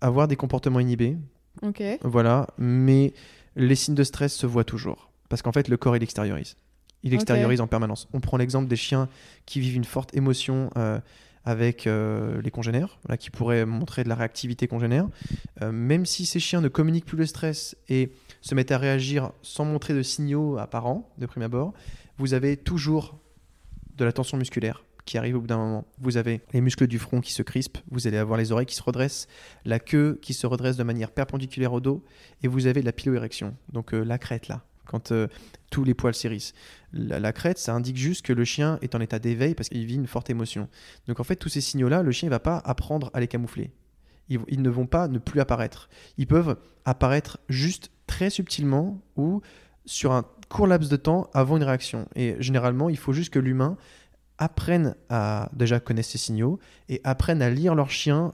avoir des comportements inhibés, Ok. voilà, mais les signes de stress se voient toujours. Parce qu'en fait, le corps, il extériorise. Il extériorise en permanence. On prend l'exemple des chiens qui vivent une forte émotion euh, avec euh, les congénères, voilà, qui pourraient montrer de la réactivité congénère. Euh, même si ces chiens ne communiquent plus le stress et se mettent à réagir sans montrer de signaux apparents, de prime abord, vous avez toujours de la tension musculaire qui arrive au bout d'un moment. Vous avez les muscles du front qui se crispent, vous allez avoir les oreilles qui se redressent, la queue qui se redresse de manière perpendiculaire au dos, et vous avez la piloérection, donc euh, la crête là, quand euh, tous les poils s'hérissent. La, la crête, ça indique juste que le chien est en état d'éveil parce qu'il vit une forte émotion. Donc en fait, tous ces signaux-là, le chien ne va pas apprendre à les camoufler. Ils, ils ne vont pas ne plus apparaître. Ils peuvent apparaître juste très subtilement ou sur un court laps de temps avant une réaction. Et généralement, il faut juste que l'humain apprenne à déjà connaître ces signaux et apprenne à lire leur chien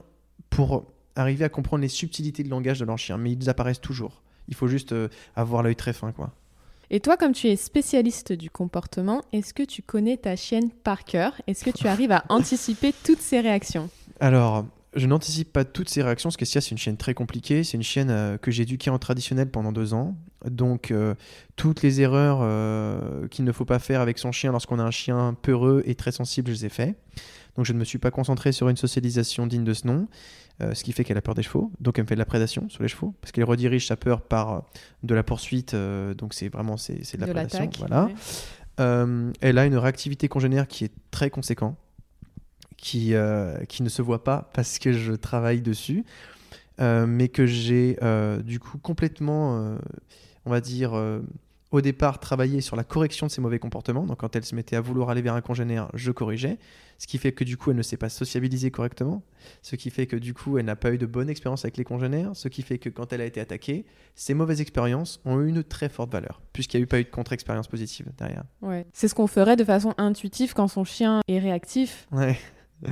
pour arriver à comprendre les subtilités de langage de leur chien. Mais ils apparaissent toujours. Il faut juste euh, avoir l'œil très fin, quoi. Et toi, comme tu es spécialiste du comportement, est-ce que tu connais ta chienne par cœur? Est-ce que tu arrives à anticiper toutes ses réactions? Alors, je n'anticipe pas toutes ces réactions, parce que Sia, c'est une chienne très compliquée. C'est une chienne euh, que j'ai éduquée en traditionnel pendant deux ans. Donc, euh, toutes les erreurs euh, qu'il ne faut pas faire avec son chien lorsqu'on a un chien peureux et très sensible, je les ai fait. Donc, je ne me suis pas concentré sur une socialisation digne de ce nom, euh, ce qui fait qu'elle a peur des chevaux. Donc, elle me fait de la prédation sur les chevaux, parce qu'elle redirige sa peur par euh, de la poursuite. euh, donc, c'est vraiment c'est c'est de la de prédation. Voilà. ouais. Euh, elle a une réactivité congénère qui est très conséquente, qui, qui ne se voit pas parce que je travaille dessus, mais que j'ai du coup complètement, on va dire, au départ travaillé sur la correction de ses mauvais comportements. Donc quand elle se mettait à vouloir aller vers un congénère, je corrigeais, ce qui fait que du coup elle ne s'est pas sociabilisée correctement, ce qui fait que du coup elle n'a pas eu de bonne expérience avec les congénères, ce qui fait que quand elle a été attaquée, ces mauvaises expériences ont eu une très forte valeur, puisqu'il n'y a eu pas eu de contre-expérience positive derrière. Ouais. C'est ce qu'on ferait de façon intuitive quand son chien est réactif. Ouais.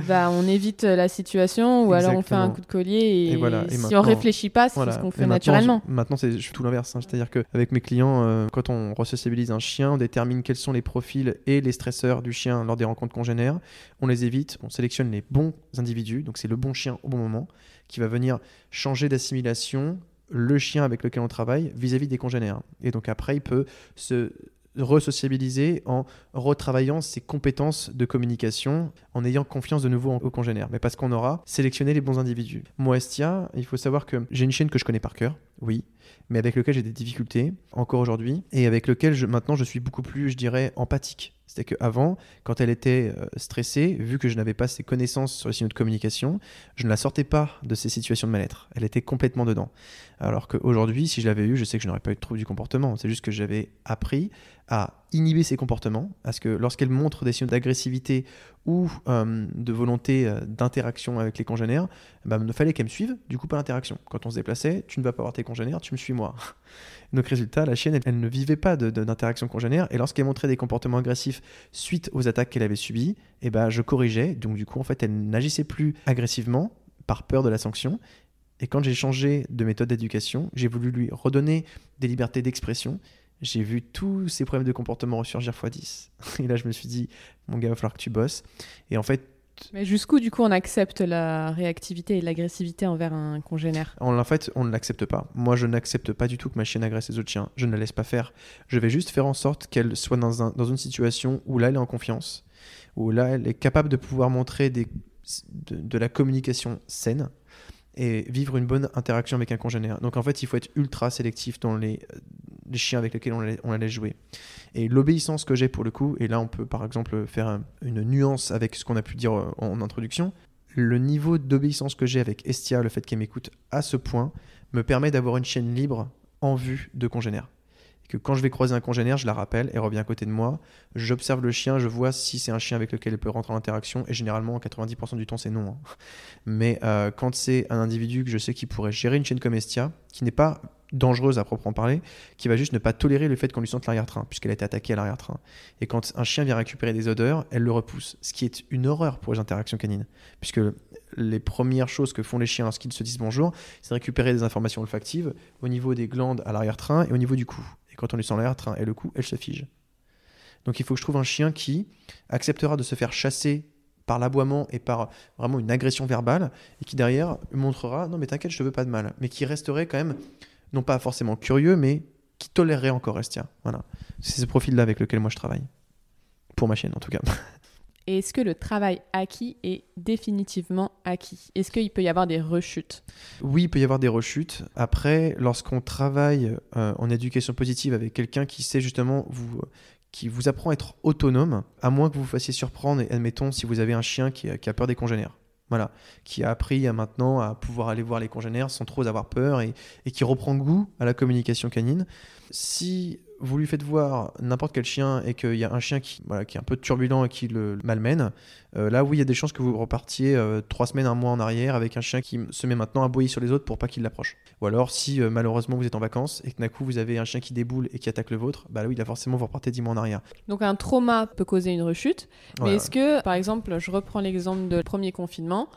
Bah, on évite euh, la situation ou alors on fait un coup de collier et, Et voilà, et si on réfléchit pas, c'est Voilà. ce qu'on fait maintenant, naturellement. je- Maintenant, c'est tout l'inverse. hein. C'est-à-dire qu'avec mes clients, euh, quand on resociabilise un chien, on détermine quels sont les profils et les stresseurs du chien lors des rencontres congénères. On les évite, on sélectionne les bons individus. Donc, c'est le bon chien au bon moment qui va venir changer d'assimilation le chien avec lequel on travaille vis-à-vis des congénères. Et donc, après, il peut se resociabiliser en retravaillant ses compétences de communication, en ayant confiance de nouveau aux congénères. Mais parce qu'on aura sélectionné les bons individus. Moi, Estia, il faut savoir que j'ai une chaîne que je connais par cœur, oui, mais avec lequel j'ai des difficultés encore aujourd'hui, et avec lequel je, maintenant je suis beaucoup plus, je dirais, empathique. C'était qu'avant, quand elle était euh, stressée, vu que je n'avais pas ses connaissances sur les signaux de communication, je ne la sortais pas de ces situations de mal-être. Elle était complètement dedans. Alors qu'aujourd'hui, si je l'avais eu, je sais que je n'aurais pas eu de trouble du comportement. C'est juste que j'avais appris à inhiber ses comportements, à ce que lorsqu'elle montre des signaux d'agressivité ou euh, de volonté euh, d'interaction avec les congénères, bah, il fallait qu'elle me suive, du coup pas l'interaction. Quand on se déplaçait, tu ne vas pas voir tes congénères, tu me suis moi. Donc résultat, la chienne, elle, ne vivait pas d'interaction congénère, et lorsqu'elle montrait des comportements agressifs suite aux attaques qu'elle avait subies, et ben je corrigeais, donc du coup en fait elle n'agissait plus agressivement par peur de la sanction, et quand j'ai changé de méthode d'éducation, j'ai voulu lui redonner des libertés d'expression. J'ai vu tous ces problèmes de comportement ressurgir x 10. Et là, je me suis dit, mon gars, il va falloir que tu bosses. Et en fait, Mais jusqu'où, du coup, on accepte la réactivité et l'agressivité envers un congénère? En, en fait, on ne l'accepte pas. Moi, je n'accepte pas du tout que ma chienne agresse les autres chiens. Je ne la laisse pas faire. Je vais juste faire en sorte qu'elle soit dans, un- dans une situation où là, elle est en confiance, où là, elle est capable de pouvoir montrer des, de, de la communication saine et vivre une bonne interaction avec un congénère. Donc en fait, il faut être ultra sélectif dans les, les chiens avec lesquels on, la- on jouer. Et l'obéissance que j'ai pour le coup, et là on peut par exemple faire un- une nuance avec ce qu'on a pu dire euh, en introduction, le niveau d'obéissance que j'ai avec Estia, le fait qu'elle m'écoute à ce point, me permet d'avoir une chaîne libre en vue de congénères. Que quand je vais croiser un congénère, je la rappelle, elle revient à côté de moi, j'observe le chien, je vois si c'est un chien avec lequel elle peut rentrer en interaction, et généralement, 90% du temps, c'est non. Hein. Mais euh, quand c'est un individu que je sais qui pourrait gérer une chienne comme Estia, qui n'est pas dangereuse à proprement parler, qui va juste ne pas tolérer le fait qu'on lui sente l'arrière-train, puisqu'elle a été attaquée à l'arrière-train. Et quand un chien vient récupérer des odeurs, elle le repousse, ce qui est une horreur pour les interactions canines, puisque les premières choses que font les chiens lorsqu'ils se disent bonjour, c'est récupérer des informations olfactives au niveau des glandes à l'arrière-train et au niveau du cou. Quand on lui sent l'arrière-train et le cou, elle se fige. Donc il faut que je trouve un chien qui acceptera de se faire chasser par l'aboiement et par vraiment une agression verbale, et qui derrière montrera non mais t'inquiète, je te veux pas de mal, mais qui resterait quand même non pas forcément curieux, mais qui tolérerait encore Estia. Voilà, c'est ce profil-là avec lequel moi je travaille, pour ma chienne en tout cas. Est-ce que le travail acquis est définitivement acquis? Est-ce qu'il peut y avoir des rechutes? Oui, il peut y avoir des rechutes. Après, lorsqu'on travaille euh, en éducation positive avec quelqu'un qui sait justement vous qui vous apprend à être autonome, à moins que vous vous fassiez surprendre, et admettons si vous avez un chien qui a, peur des congénères. Voilà, qui a appris à maintenant à pouvoir aller voir les congénères sans trop avoir peur et, et qui reprend goût à la communication canine. Si vous lui faites voir n'importe quel chien et qu'il y a un chien qui, voilà, qui est un peu turbulent et qui le malmène, euh, là oui, il y a des chances que vous repartiez euh, trois semaines, un mois en arrière avec un chien qui se met maintenant à boyer sur les autres pour pas qu'il l'approche. Ou alors, si euh, malheureusement vous êtes en vacances et que d'un coup vous avez un chien qui déboule et qui attaque le vôtre, bah oui, là forcément vous repartez dix mois en arrière. Donc un trauma peut causer une rechute, mais est-ce que, par exemple, je reprends l'exemple de premier confinement,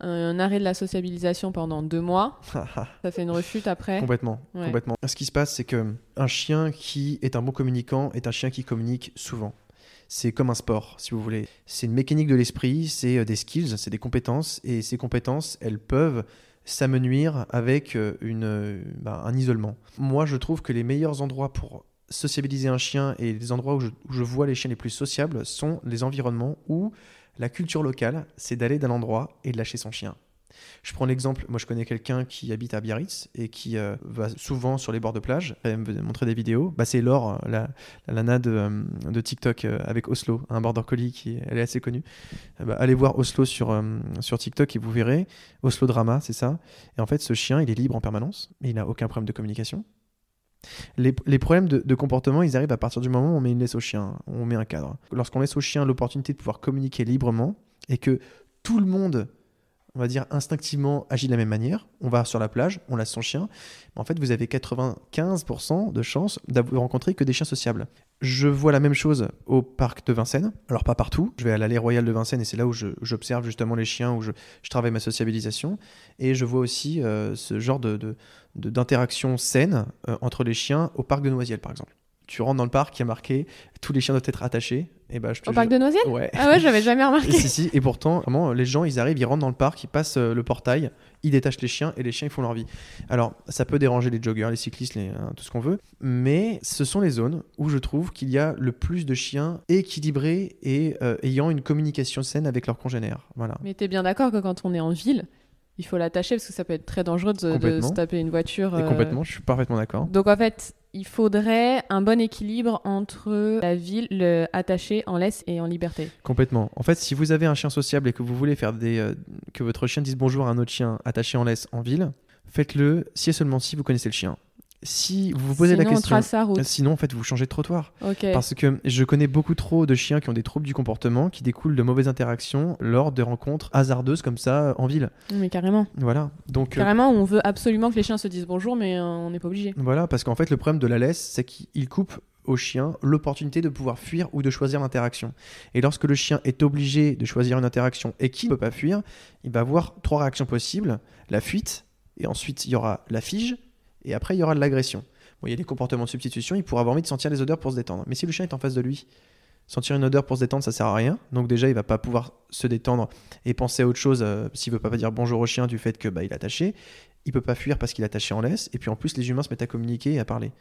un arrêt de la sociabilisation pendant deux mois. ça fait une rechute après. Complètement, complètement. Ce qui se passe, c'est que un chien qui est un bon communicant est un chien qui communique souvent. C'est comme un sport, si vous voulez. C'est une mécanique de l'esprit, c'est euh, des skills, c'est des compétences, et ces compétences, elles peuvent s'amenuire avec euh, une, euh, bah, un isolement. Moi, je trouve que les meilleurs endroits pour sociabiliser un chien et les endroits où je, où je vois les chiens les plus sociables sont les environnements où la culture locale, c'est d'aller d'un endroit et de lâcher son chien. Je prends l'exemple, moi je connais quelqu'un qui habite à Biarritz et qui euh, va souvent sur les bords de plage, elle me montrer des vidéos. Bah, c'est Laure, la, la de, euh, de, TikTok euh, avec Oslo, un border collie qui elle est assez connue. Bah, allez voir Oslo sur, sur TikTok et vous verrez. Oslo Drama, c'est ça. Et en fait, ce chien, il est libre en permanence, il n'a aucun problème de communication. Les, problèmes de, comportement, ils arrivent à partir du moment où on met une laisse au chien, on met un cadre. Lorsqu'on laisse au chien l'opportunité de pouvoir communiquer librement et que tout le monde, on va dire instinctivement, agit de la même manière, on va sur la plage, on laisse son chien, en fait vous avez 95% de chances d'avoir rencontré que des chiens sociables. Je vois la même chose au parc de Vincennes. Alors pas partout. Je vais à l'allée royale de Vincennes et c'est là où j'observe justement les chiens, où je, travaille ma sociabilisation. Et je vois aussi euh, ce genre de, d'interaction saine euh, entre les chiens au parc de Noisiel par exemple tu rentres dans le parc, il y a marqué tous les chiens doivent être attachés. Et bah, je Au parc de Noisiel Ouais. Ah ouais, j'avais jamais remarqué. Et, si, si, et pourtant, vraiment, les gens, ils arrivent, ils rentrent dans le parc, ils passent euh, le portail, ils détachent les chiens et les chiens, ils font leur vie. Alors, ça peut déranger les joggers, les cyclistes, les, hein, tout ce qu'on veut, mais ce sont les zones où je trouve qu'il y a le plus de chiens équilibrés et euh, ayant une communication saine avec leurs congénères. Voilà. Mais tu es bien d'accord que quand on est en ville, il faut l'attacher parce que ça peut être très dangereux de, se taper une voiture. Et complètement, je suis parfaitement d'accord. Donc en fait, il faudrait un bon équilibre entre la ville, le attaché en laisse et en liberté. Complètement. En fait, si vous avez un chien sociable et que vous voulez faire des, euh, que votre chien dise bonjour à un autre chien attaché en laisse en ville, faites-le si et seulement si vous connaissez le chien si vous vous posez la question, route. sinon en fait vous changez de trottoir. Parce que je connais beaucoup trop de chiens qui ont des troubles du comportement qui découlent de mauvaises interactions lors de rencontres hasardeuses comme ça en ville. Mais carrément. Voilà. Donc euh, carrément, on veut absolument que les chiens se disent bonjour, mais euh, on n'est pas obligé. Voilà, parce qu'en fait le problème de la laisse, c'est qu'il coupe au chien l'opportunité de pouvoir fuir ou de choisir l'interaction. Et lorsque le chien est obligé de choisir une interaction et qu'il ne peut pas fuir, il va avoir trois réactions possibles la fuite, et ensuite il y aura la fige et après, il y aura de l'agression. Il y a des comportements de substitution, il pourra avoir envie de sentir les odeurs pour se détendre. Mais si le chien est en face de lui, sentir une odeur pour se détendre, ça sert à rien. Donc déjà, il va pas pouvoir se détendre et penser à autre chose euh, s'il veut pas dire bonjour au chien du fait que bah, il est attaché. Il peut pas fuir parce qu'il est attaché en laisse. Et puis en plus, les humains se mettent à communiquer et à parler.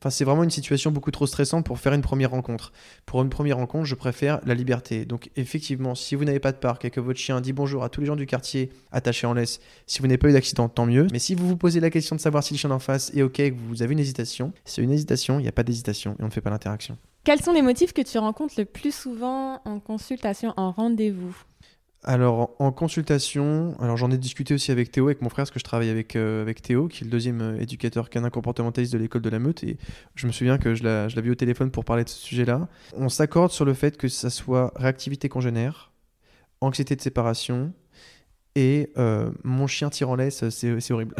Enfin, c'est vraiment une situation beaucoup trop stressante pour faire une première rencontre. Pour une première rencontre, je préfère la liberté. Donc, effectivement, si vous n'avez pas de parc et que votre chien dit bonjour à tous les gens du quartier attachés en laisse, si vous n'avez pas eu d'accident, tant mieux. Mais si vous vous posez la question de savoir si le chien en face est OK que vous avez une hésitation, c'est une hésitation, il n'y a pas d'hésitation et on ne fait pas l'interaction. Quels sont les motifs que tu rencontres le plus souvent en consultation, en rendez-vous? Alors en consultation, alors j'en ai discuté aussi avec Théo, avec mon frère, parce que je travaille avec, euh, Théo, qui est le deuxième euh, éducateur canin comportementaliste de l'école de la Meute, et je me souviens que je l'ai vu au téléphone pour parler de ce sujet-là. On s'accorde sur le fait que ça soit réactivité congénère, anxiété de séparation, et euh, mon chien tire en laisse, c'est horrible.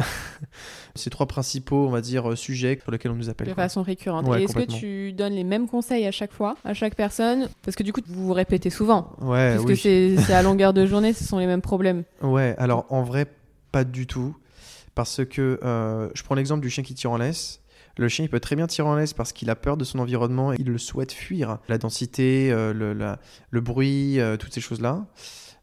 Ces trois principaux, on va dire, sujets sur lesquels on nous appelle. De façon récurrente. et est-ce que tu donnes les mêmes conseils à chaque fois, à chaque personne? Parce que du coup, vous vous répétez souvent. Ouais, Parce que c'est à longueur de journée, ce sont les mêmes problèmes. Ouais, alors en vrai, pas du tout. Parce que euh, je prends l'exemple du chien qui tire en laisse. Le chien, il peut très bien tirer en laisse parce qu'il a peur de son environnement et il le souhaite fuir. La densité, euh, le, le, bruit, toutes ces choses-là.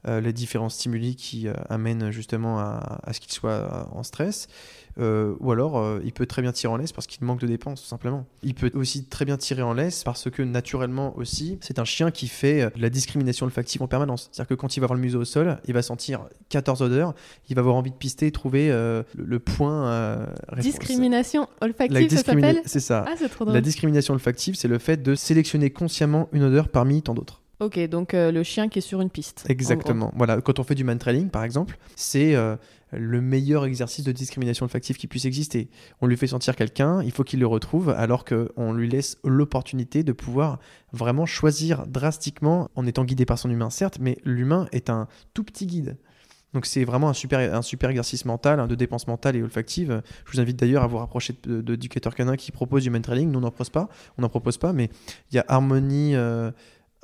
Euh, les différents stimuli qui euh, amènent justement à, ce qu'il soit euh, en stress. ou alors, il peut très bien tirer en laisse parce qu'il manque de dépenses, tout simplement. Il peut aussi très bien tirer en laisse parce que naturellement aussi, c'est un chien qui fait de la discrimination olfactive en permanence. C'est-à-dire que quand il va avoir le museau au sol, il va sentir 14 odeurs, il va avoir envie de pister et trouver le, point. discrimination olfactive, ça s'appelle? C'est ça. Ah, trop drôle. La discrimination olfactive, c'est le fait de sélectionner consciemment une odeur parmi tant d'autres. Ok, donc euh, le chien qui est sur une piste. Exactement. Voilà, quand on fait du man trailing, par exemple, c'est euh, le meilleur exercice de discrimination olfactive qui puisse exister. On lui fait sentir quelqu'un, il faut qu'il le retrouve, alors qu'on lui laisse l'opportunité de pouvoir vraiment choisir drastiquement, en étant guidé par son humain, certes, mais l'humain est un tout petit guide. Donc c'est vraiment un super, un super exercice mental, de dépense mentale et olfactive. Je vous invite d'ailleurs à vous rapprocher d'éducateurs canins qui proposent du man trailing. Nous, on n'en propose pas, on n'en propose pas, mais il y a Harmonie... Euh,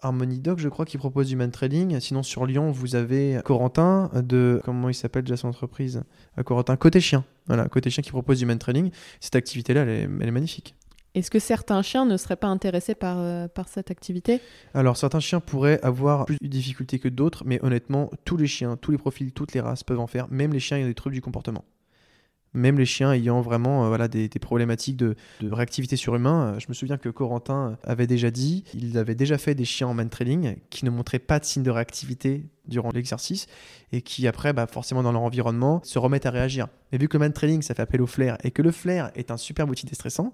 Harmony Dog, je crois, qui propose du man trading. Sinon, sur Lyon, vous avez Corentin de. Comment il s'appelle déjà son entreprise euh, Corentin Côté Chien. Voilà, Côté Chien qui propose du man trading. Cette activité-là, elle, est, magnifique. Est-ce que certains chiens ne seraient pas intéressés par, euh, par cette activité? Alors, certains chiens pourraient avoir plus de difficultés que d'autres, mais honnêtement, tous les chiens, tous les profils, toutes les races peuvent en faire, même les chiens ayant des troubles du comportement même les chiens ayant vraiment euh, voilà, des, problématiques de, réactivité sur humain. Euh, je me souviens que Corentin avait déjà dit, il avait déjà fait des chiens en man trailing qui ne montraient pas de signe de réactivité durant l'exercice et qui après, bah, forcément dans leur environnement, se remettent à réagir. Mais vu que le man trailing, ça fait appel au flair et que le flair est un super outil déstressant,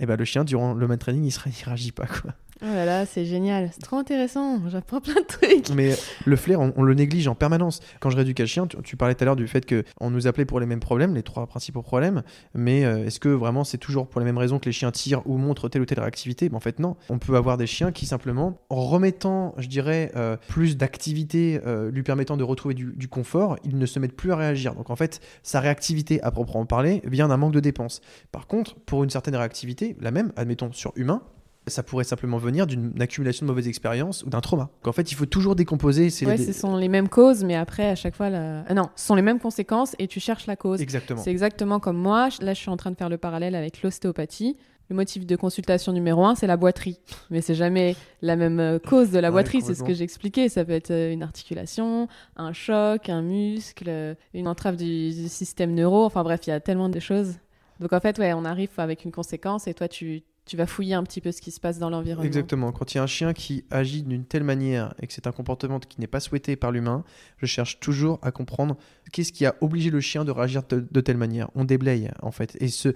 et eh ben, le chien, durant le man training, il ne réagit pas. Quoi. Oh là là, c'est génial, c'est trop intéressant, j'apprends plein de trucs. Mais le flair, on, le néglige en permanence. Quand je rééduque le chien, tu, parlais tout à l'heure du fait qu'on nous appelait pour les mêmes problèmes, les trois principaux problèmes, mais euh, est-ce que vraiment c'est toujours pour les mêmes raisons que les chiens tirent ou montrent telle ou telle réactivité? En fait, non. On peut avoir des chiens qui simplement, en remettant, je dirais, euh, plus d'activité euh, lui permettant de retrouver du, confort, ils ne se mettent plus à réagir. Donc en fait, sa réactivité à proprement parler vient d'un manque de dépenses. Par contre, pour une certaine réactivité, la même, admettons sur humain, ça pourrait simplement venir d'une accumulation de mauvaises expériences ou d'un trauma. En fait, il faut toujours décomposer. Ouais, ce sont les mêmes causes, mais après, à chaque fois, la... Ah non, ce sont les mêmes conséquences et tu cherches la cause. Exactement. C'est exactement comme moi. Là, je suis en train de faire le parallèle avec l'ostéopathie. Le motif de consultation numéro un, c'est la boiterie. Mais c'est jamais la même euh, cause de la boiterie, c'est ce que j'expliquais. Ça peut être euh, une articulation, un choc, un muscle, une entrave du, du système neuro. Enfin bref, il y a tellement de choses. Donc en fait, ouais, on arrive avec une conséquence et toi, tu, tu vas fouiller un petit peu ce qui se passe dans l'environnement. Exactement. Quand il y a un chien qui agit d'une telle manière et que c'est un comportement qui n'est pas souhaité par l'humain, je cherche toujours à comprendre qu'est-ce qui a obligé le chien de réagir de, telle manière. On déblaye en fait. Et ce,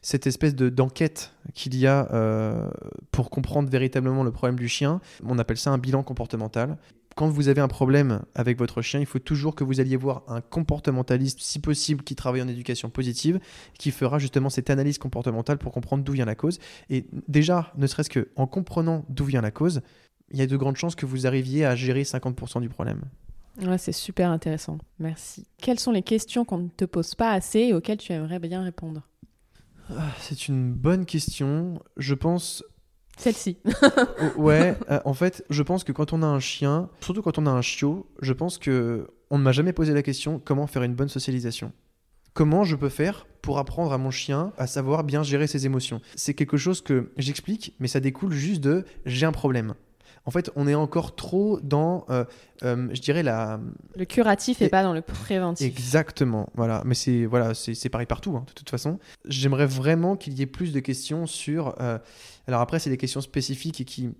cette espèce de, d'enquête qu'il y a euh, pour comprendre véritablement le problème du chien, on appelle ça un bilan comportemental quand vous avez un problème avec votre chien, il faut toujours que vous alliez voir un comportementaliste, si possible, qui travaille en éducation positive, qui fera justement cette analyse comportementale pour comprendre d'où vient la cause. Et déjà, ne serait-ce qu'en comprenant d'où vient la cause, il y a de grandes chances que vous arriviez à gérer 50% du problème. Ouais, c'est super intéressant. Merci. Quelles sont les questions qu'on ne te pose pas assez et auxquelles tu aimerais bien répondre? Ah, C'est une bonne question. Je pense celle-ci. ouais, euh, en fait, je pense que quand on a un chien, surtout quand on a un chiot, je pense que on ne m'a jamais posé la question comment faire une bonne socialisation? Comment je peux faire pour apprendre à mon chien à savoir bien gérer ses émotions? C'est quelque chose que j'explique, mais ça découle juste de j'ai un problème. En fait, on est encore trop dans, euh, euh, je dirais, la... Le curatif et, pas dans le préventif. Exactement, voilà. Mais c'est voilà, c'est pareil partout, hein, de toute façon. J'aimerais vraiment qu'il y ait plus de questions sur... Euh, alors après, c'est des questions spécifiques et qui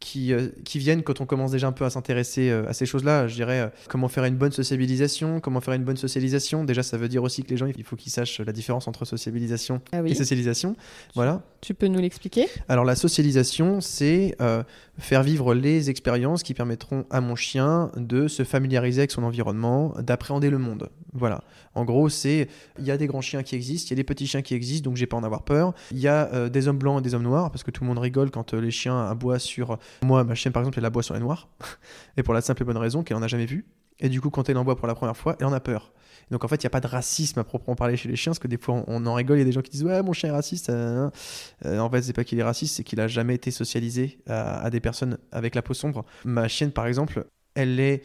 qui, euh, qui viennent quand on commence déjà un peu à s'intéresser euh, à ces choses-là. Je dirais euh, comment faire une bonne sociabilisation, comment faire une bonne socialisation. Déjà, ça veut dire aussi que les gens, il faut qu'ils sachent la différence entre sociabilisation Ah oui. et socialisation. Voilà. Tu peux nous l'expliquer? Alors la socialisation, c'est faire vivre les expériences qui permettront à mon chien de se familiariser avec son environnement, d'appréhender le monde. Voilà. En gros, c'est il y a des grands chiens qui existent, il y a des petits chiens qui existent, donc j'ai pas à en avoir peur. Il y a des hommes blancs et des hommes noirs, parce que tout le monde rigole quand les chiens aboient sur... Moi, ma chienne, par exemple, elle aboie sur les noirs, et pour la simple et bonne raison qu'elle en a jamais vu. Et du coup, quand elle en boit pour la première fois, elle en a peur. Donc en fait, il n'y a pas de racisme à proprement parler chez les chiens, parce que des fois, on, en rigole, il y a des gens qui disent Ouais, mon chien est raciste. euh, euh, en fait, c'est pas qu'il est raciste, c'est qu'il a jamais été socialisé à, des personnes avec la peau sombre. Ma chienne, par exemple, elle est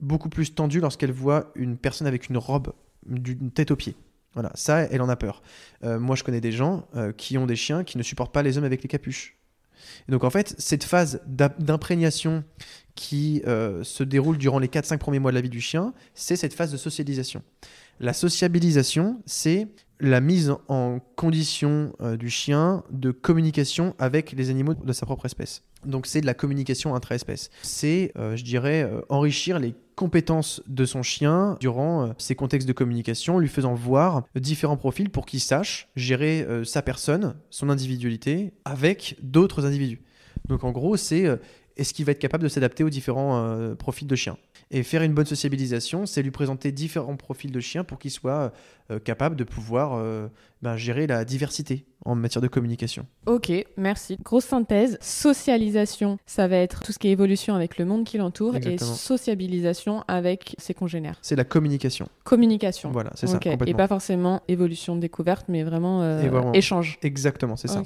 beaucoup plus tendue lorsqu'elle voit une personne avec une robe d'une tête aux pieds. Voilà, ça, elle en a peur. Euh, moi, je connais des gens qui ont des chiens qui ne supportent pas les hommes avec les capuches. Et donc, en fait, cette phase d'imprégnation qui euh, se déroule durant les 4-5 premiers mois de la vie du chien, c'est cette phase de socialisation. La sociabilisation, c'est la mise en condition euh, du chien de communication avec les animaux de sa propre espèce. Donc c'est de la communication intra-espèce. C'est, euh, je dirais, euh, enrichir les compétences de son chien durant ces contextes de communication, lui faisant voir différents profils pour qu'il sache gérer sa personne, son individualité, avec d'autres individus. Donc en gros, c'est est-ce qu'il va être capable de s'adapter aux différents profils de chiens Et faire une bonne sociabilisation, c'est lui présenter différents profils de chiens pour qu'il soit euh, capable de pouvoir euh, ben, gérer la diversité en matière de communication. Ok, merci. Grosse synthèse. Socialisation, ça va être tout ce qui est évolution avec le monde qui l'entoure et sociabilisation avec ses congénères. C'est la communication. Communication. Voilà, c'est ça, Et pas forcément évolution découverte, mais vraiment, euh, vraiment. échange. Exactement, c'est ça.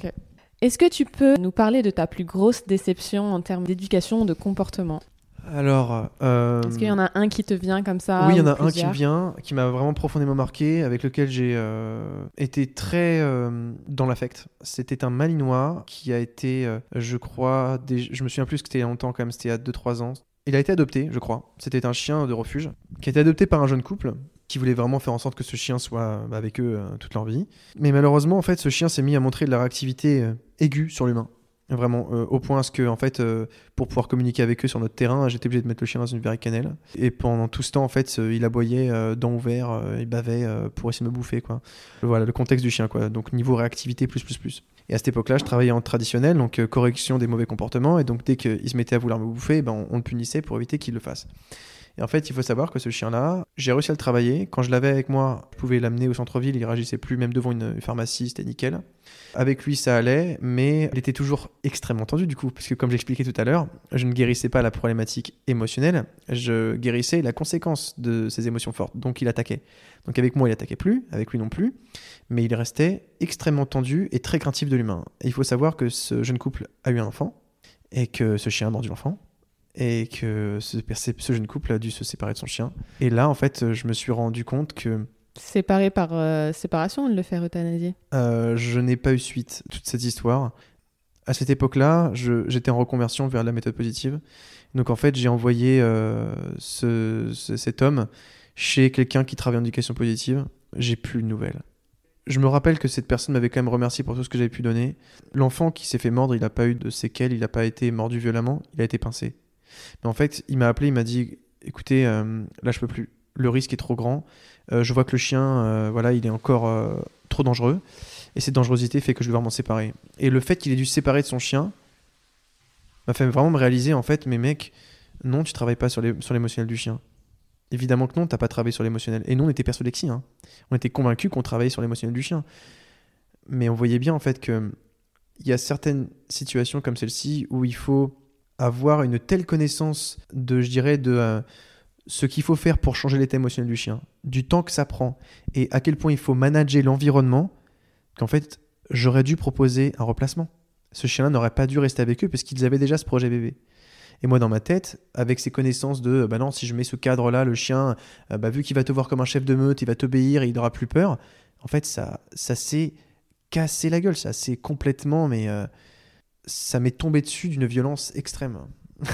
Est-ce que tu peux nous parler de ta plus grosse déception en termes d'éducation ou de comportement? Alors, euh, Est-ce qu'il y en a un qui te vient comme ça oui, il y en a un qui vient, qui m'a vraiment profondément marqué, avec lequel j'ai euh, été très euh, dans l'affect. C'était un Malinois qui a été, euh, je crois, des- je me souviens plus que c'était longtemps quand même, c'était il y a 2-3 ans. Il a été adopté, je crois. C'était un chien de refuge qui a été adopté par un jeune couple qui voulait vraiment faire en sorte que ce chien soit avec eux toute leur vie. Mais malheureusement, en fait, ce chien s'est mis à montrer de la réactivité aiguë sur l'humain. Vraiment, euh, au point à ce que, en fait, euh, pour pouvoir communiquer avec eux sur notre terrain, j'étais obligé de mettre le chien dans une verre cannelle. Et pendant tout ce temps, en fait, euh, il aboyait, dents ouvertes, il bavait pour essayer de me bouffer, quoi. Voilà, le contexte du chien, quoi. Donc, niveau réactivité, plus, plus, plus. Et à cette époque-là, je travaillais en traditionnel, donc correction des mauvais comportements. Et donc, dès qu'il se mettait à vouloir me bouffer, ben, on le punissait pour éviter qu'il le fasse. Et en fait, il faut savoir que ce chien-là, j'ai réussi à le travailler. Quand je l'avais avec moi, je pouvais l'amener au centre-ville, il réagissait plus, même devant une, pharmacie, c'était nickel. Avec lui, ça allait, mais il était toujours extrêmement tendu du coup, parce que comme j'expliquais tout à l'heure, je ne guérissais pas la problématique émotionnelle, je guérissais la conséquence de ces émotions fortes. Donc il attaquait. Donc avec moi, il attaquait plus, avec lui non plus, mais il restait extrêmement tendu et très craintif de l'humain. Il faut savoir que ce jeune couple a eu un enfant, et que ce chien a mordu l'enfant, et que ce, ce jeune couple a dû se séparer de son chien. Et là, en fait, je me suis rendu compte que Séparé par euh, séparation ou de le faire euthanasier euh, je n'ai pas eu suite à toute cette histoire. À cette époque-là, j'étais en reconversion vers la méthode positive. Donc en fait, j'ai envoyé euh, ce- ce- cet homme chez quelqu'un qui travaille en éducation positive. J'ai plus de nouvelles. Je me rappelle que cette personne m'avait quand même remercié pour tout ce que j'avais pu donner. L'enfant qui s'est fait mordre, il n'a pas eu de séquelles, il n'a pas été mordu violemment, il a été pincé. Mais en fait, il m'a appelé, il m'a dit écoutez, euh, là je peux plus. Le risque est trop grand. Euh, je vois que le chien, euh, voilà, il est encore trop dangereux. Et cette dangerosité fait que je vais devoir m'en séparer. Et le fait qu'il ait dû se séparer de son chien m'a fait vraiment me réaliser, en fait, mais mec, non, tu travailles pas sur l'émotionnel du chien. Évidemment que non, t'as pas travaillé sur l'émotionnel. Et nous, on était persuadés que hein. On était convaincus qu'on travaillait sur l'émotionnel du chien. Mais on voyait bien, en fait, que il y a certaines situations comme celle-ci où il faut avoir une telle connaissance de, je dirais, de euh, ce qu'il faut faire pour changer l'état émotionnel du chien, du temps que ça prend, et à quel point il faut manager l'environnement, qu'en fait, j'aurais dû proposer un replacement. Ce chien-là n'aurait pas dû rester avec eux parce qu'ils avaient déjà ce projet bébé. Et moi, dans ma tête, avec ces connaissances de, bah non, si je mets ce cadre-là, le chien, euh, bah, vu qu'il va te voir comme un chef de meute, il va t'obéir, et il n'aura plus peur. En fait, ça, ça s'est cassé la gueule, ça s'est complètement, mais euh, ça m'est tombé dessus d'une violence extrême.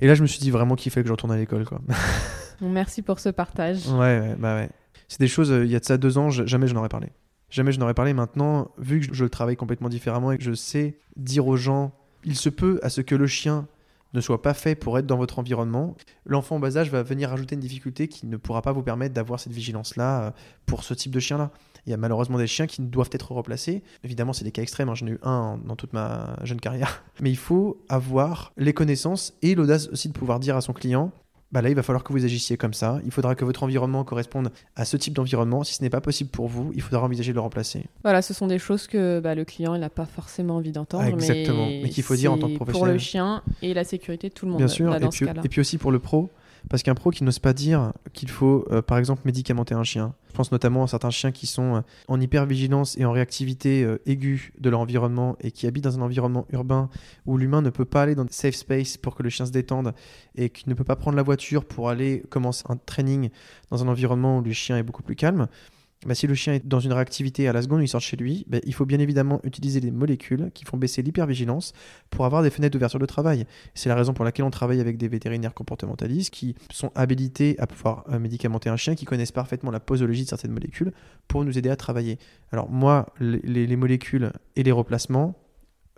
et là, je me suis dit vraiment qu'il fallait que je retourne à l'école, quoi. Merci pour ce partage. Ouais, ouais, bah ouais. C'est des choses, euh, il y a de ça deux ans, je- jamais je n'aurais parlé. Jamais je n'aurais parlé. Maintenant, vu que je le travaille complètement différemment et que je sais dire aux gens il se peut à ce que le chien ne soit pas fait pour être dans votre environnement, l'enfant en bas âge va venir ajouter une difficulté qui ne pourra pas vous permettre d'avoir cette vigilance-là euh, pour ce type de chien-là. Il y a malheureusement des chiens qui doivent être replacés. Évidemment, c'est des cas extrêmes, hein. j'en ai eu un dans toute ma jeune carrière. Mais il faut avoir les connaissances et l'audace aussi de pouvoir dire à son client bah là, il va falloir que vous agissiez comme ça. Il faudra que votre environnement corresponde à ce type d'environnement. Si ce n'est pas possible pour vous, il faudra envisager de le remplacer. Voilà, ce sont des choses que bah, le client n'a pas forcément envie d'entendre. exactement, mais, qu'il faut dire en tant que professionnel. Pour le chien et la sécurité de tout le monde. Bien sûr, et, puis, et puis aussi pour le pro, parce qu'un pro qui n'ose pas dire qu'il faut, euh, par exemple, médicamenter un chien. Je pense notamment à certains chiens qui sont euh, en hypervigilance et en réactivité euh, aiguë de leur environnement et qui habitent dans un environnement urbain où l'humain ne peut pas aller dans des safe space pour que le chien se détende et qui ne peut pas prendre la voiture pour aller commencer un training dans un environnement où le chien est beaucoup plus calme. Bah, si le chien est dans une réactivité à la seconde il sort chez lui, bah, il faut bien évidemment utiliser des molécules qui font baisser l'hypervigilance pour avoir des fenêtres d'ouverture de travail. C'est la raison pour laquelle on travaille avec des vétérinaires comportementalistes qui sont habilités à pouvoir euh, médicamenter un chien, qui connaissent parfaitement la posologie de certaines molécules pour nous aider à travailler. Alors moi, les, molécules et les replacements,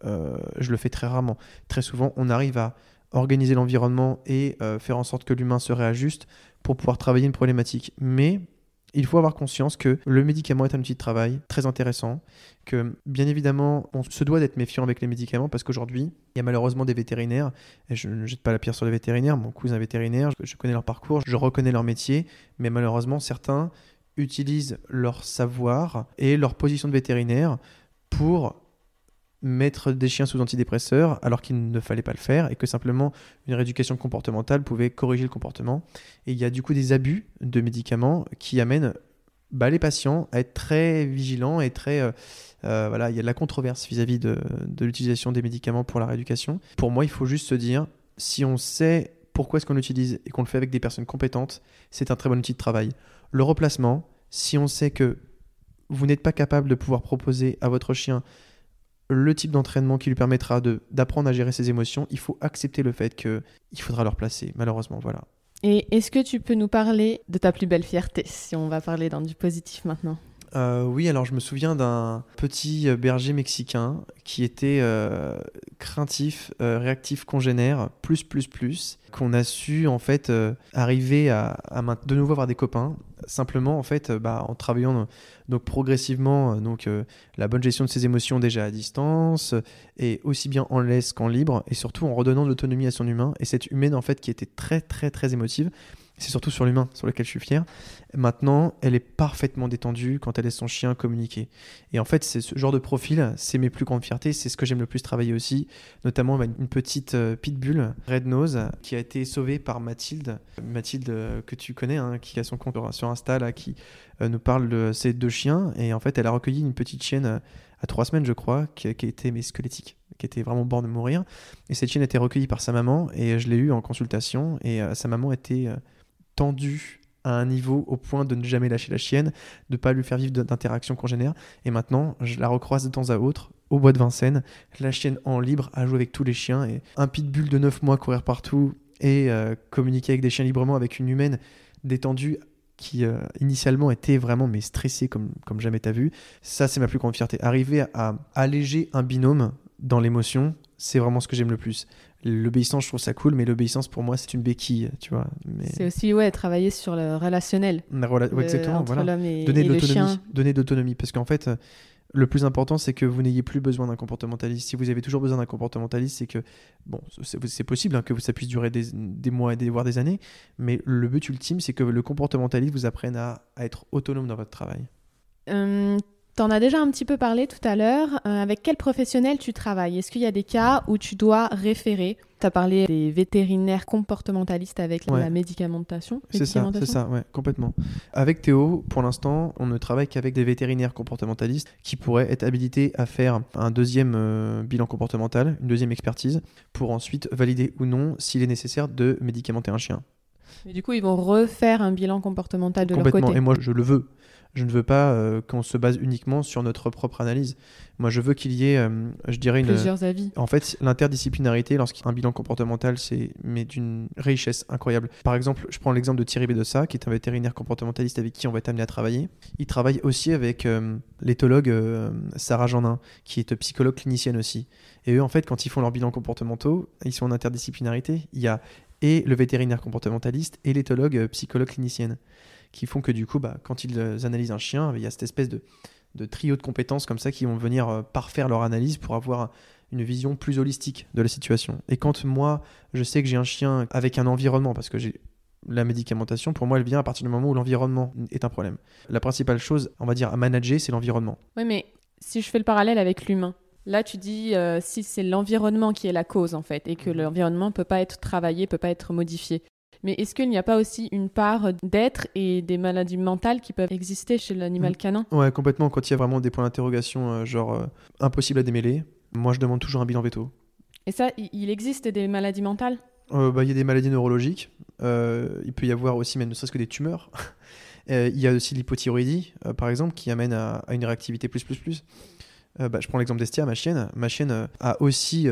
euh, je le fais très rarement. Très souvent, on arrive à organiser l'environnement et euh, faire en sorte que l'humain se réajuste pour pouvoir travailler une problématique. Mais il faut avoir conscience que le médicament est un outil de travail très intéressant, que bien évidemment, on se doit d'être méfiant avec les médicaments parce qu'aujourd'hui, il y a malheureusement des vétérinaires, et je ne jette pas la pierre sur les vétérinaires, mon cousin vétérinaire, je connais leur parcours, je reconnais leur métier, mais malheureusement, certains utilisent leur savoir et leur position de vétérinaire pour mettre des chiens sous antidépresseurs alors qu'il ne fallait pas le faire et que simplement une rééducation comportementale pouvait corriger le comportement. Et il y a du coup des abus de médicaments qui amènent bah, les patients à être très vigilants et très... Euh, euh, voilà, il y a de la controverse vis-à-vis de, de l'utilisation des médicaments pour la rééducation. Pour moi, il faut juste se dire, si on sait pourquoi est-ce qu'on l'utilise et qu'on le fait avec des personnes compétentes, c'est un très bon outil de travail. Le replacement, si on sait que vous n'êtes pas capable de pouvoir proposer à votre chien le type d'entraînement qui lui permettra d'apprendre à gérer ses émotions, il faut accepter le fait qu'il faudra leur placer, malheureusement, voilà. Et est-ce que tu peux nous parler de ta plus belle fierté, si on va parler dans du positif maintenant? Euh, oui, alors je me souviens d'un petit euh, berger mexicain qui était euh, craintif, réactif, congénère, plus, plus, plus, qu'on a su en fait arriver à, de nouveau avoir des copains, simplement en fait bah, en travaillant donc progressivement donc la bonne gestion de ses émotions déjà à distance et aussi bien en laisse qu'en libre et surtout en redonnant de l'autonomie à son humain. Et cette humaine en fait qui était très très très émotive c'est surtout sur l'humain sur lequel je suis fier. Maintenant, elle est parfaitement détendue quand elle laisse son chien communiquer. Et en fait, c'est ce genre de profil, c'est mes plus grandes fiertés, c'est ce que j'aime le plus travailler aussi. Notamment une petite euh, pitbull, Red Nose, qui a été sauvée par Mathilde. Mathilde, euh, que tu connais, hein, qui a son compte sur Insta, là, qui euh, nous parle de ses deux chiens. Et en fait, elle a recueilli une petite chienne à trois semaines, je crois, qui, était mais squelettique, qui était vraiment bord de mourir. Et cette chienne a été recueillie par sa maman, et je l'ai eu en consultation, et sa maman était tendu à un niveau au point de ne jamais lâcher la chienne, de pas lui faire vivre d'interactions congénères. Et maintenant, je la recroise de temps à autre au bois de Vincennes, la chienne en libre à jouer avec tous les chiens, et un pitbull de 9 mois courir partout et euh, communiquer avec des chiens librement, avec une humaine détendue qui euh, initialement était vraiment mais stressée comme, comme jamais t'as vu. Ça, c'est ma plus grande fierté. Arriver à alléger un binôme dans l'émotion, c'est vraiment ce que j'aime le plus. L'obéissance, je trouve ça cool, mais l'obéissance, pour moi, c'est une béquille, tu vois. Mais... C'est aussi, ouais, travailler sur le relationnel. exactement, voilà. donner, de l'autonomie, donner de l'autonomie. Parce qu'en fait, le plus important, c'est que vous n'ayez plus besoin d'un comportementaliste. Si vous avez toujours besoin d'un comportementaliste, c'est que, bon, c'est possible hein, que ça puisse durer des, des mois, et des, voire des années, mais le but ultime, c'est que le comportementaliste vous apprenne à, à être autonome dans votre travail. Euh, T'en as déjà un petit peu parlé tout à l'heure. Euh, avec quel professionnel tu travailles? Est-ce qu'il y a des cas où tu dois référer? Tu as parlé des vétérinaires comportementalistes avec la médicamentation. C'est ça, c'est ça, ouais, complètement. Avec Théo, pour l'instant, on ne travaille qu'avec des vétérinaires comportementalistes qui pourraient être habilités à faire un deuxième euh, bilan comportemental, une deuxième expertise, pour ensuite valider ou non s'il est nécessaire de médicamenter un chien. Et du coup, ils vont refaire un bilan comportemental de leur Complètement. côté. Et moi, je le veux. Je ne veux pas euh, qu'on se base uniquement sur notre propre analyse. Moi, je veux qu'il y ait, euh, je dirais, une, Plusieurs avis. En fait, l'interdisciplinarité, lorsqu'il y a un bilan comportemental, c'est mais d'une richesse incroyable. Par exemple, je prends l'exemple de Thierry Bedossa, qui est un vétérinaire comportementaliste avec qui on va être amené à travailler. Il travaille aussi avec euh, l'éthologue Sarah Jeanin, qui est psychologue clinicienne aussi. Et eux, en fait, quand ils font leurs bilans comportementaux, ils sont en interdisciplinarité. Il y a et le vétérinaire comportementaliste et l'éthologue psychologue clinicienne, qui font que du coup, bah, quand ils euh, analysent un chien, il y a cette espèce de, de trio de compétences comme ça qui vont venir euh, parfaire leur analyse pour avoir une vision plus holistique de la situation. Et quand moi, je sais que j'ai un chien avec un environnement, parce que j'ai la médicamentation, pour moi, elle vient à partir du moment où l'environnement est un problème. La principale chose, on va dire, à manager, c'est l'environnement. Oui, mais si je fais le parallèle avec l'humain, là tu dis euh, si c'est l'environnement qui est la cause en fait, et que Mhm. l'environnement peut pas être travaillé, peut pas être modifié. Mais est-ce qu'il n'y a pas aussi une part d'être et des maladies mentales qui peuvent exister chez l'animal Mhm. canin? Ouais, complètement. Quand il y a vraiment des points d'interrogation, euh, genre euh, impossible à démêler, moi, je demande toujours un bilan veto. Et ça, il existe des maladies mentales? Euh, bah, Il y a des maladies neurologiques. Euh, il peut y avoir aussi, même ne serait-ce que des tumeurs. Il y a aussi l'hypothyroïdie, par exemple, qui amène à, à une réactivité plus plus plus. Bah, je prends l'exemple d'Estia, ma chienne. Ma chienne a aussi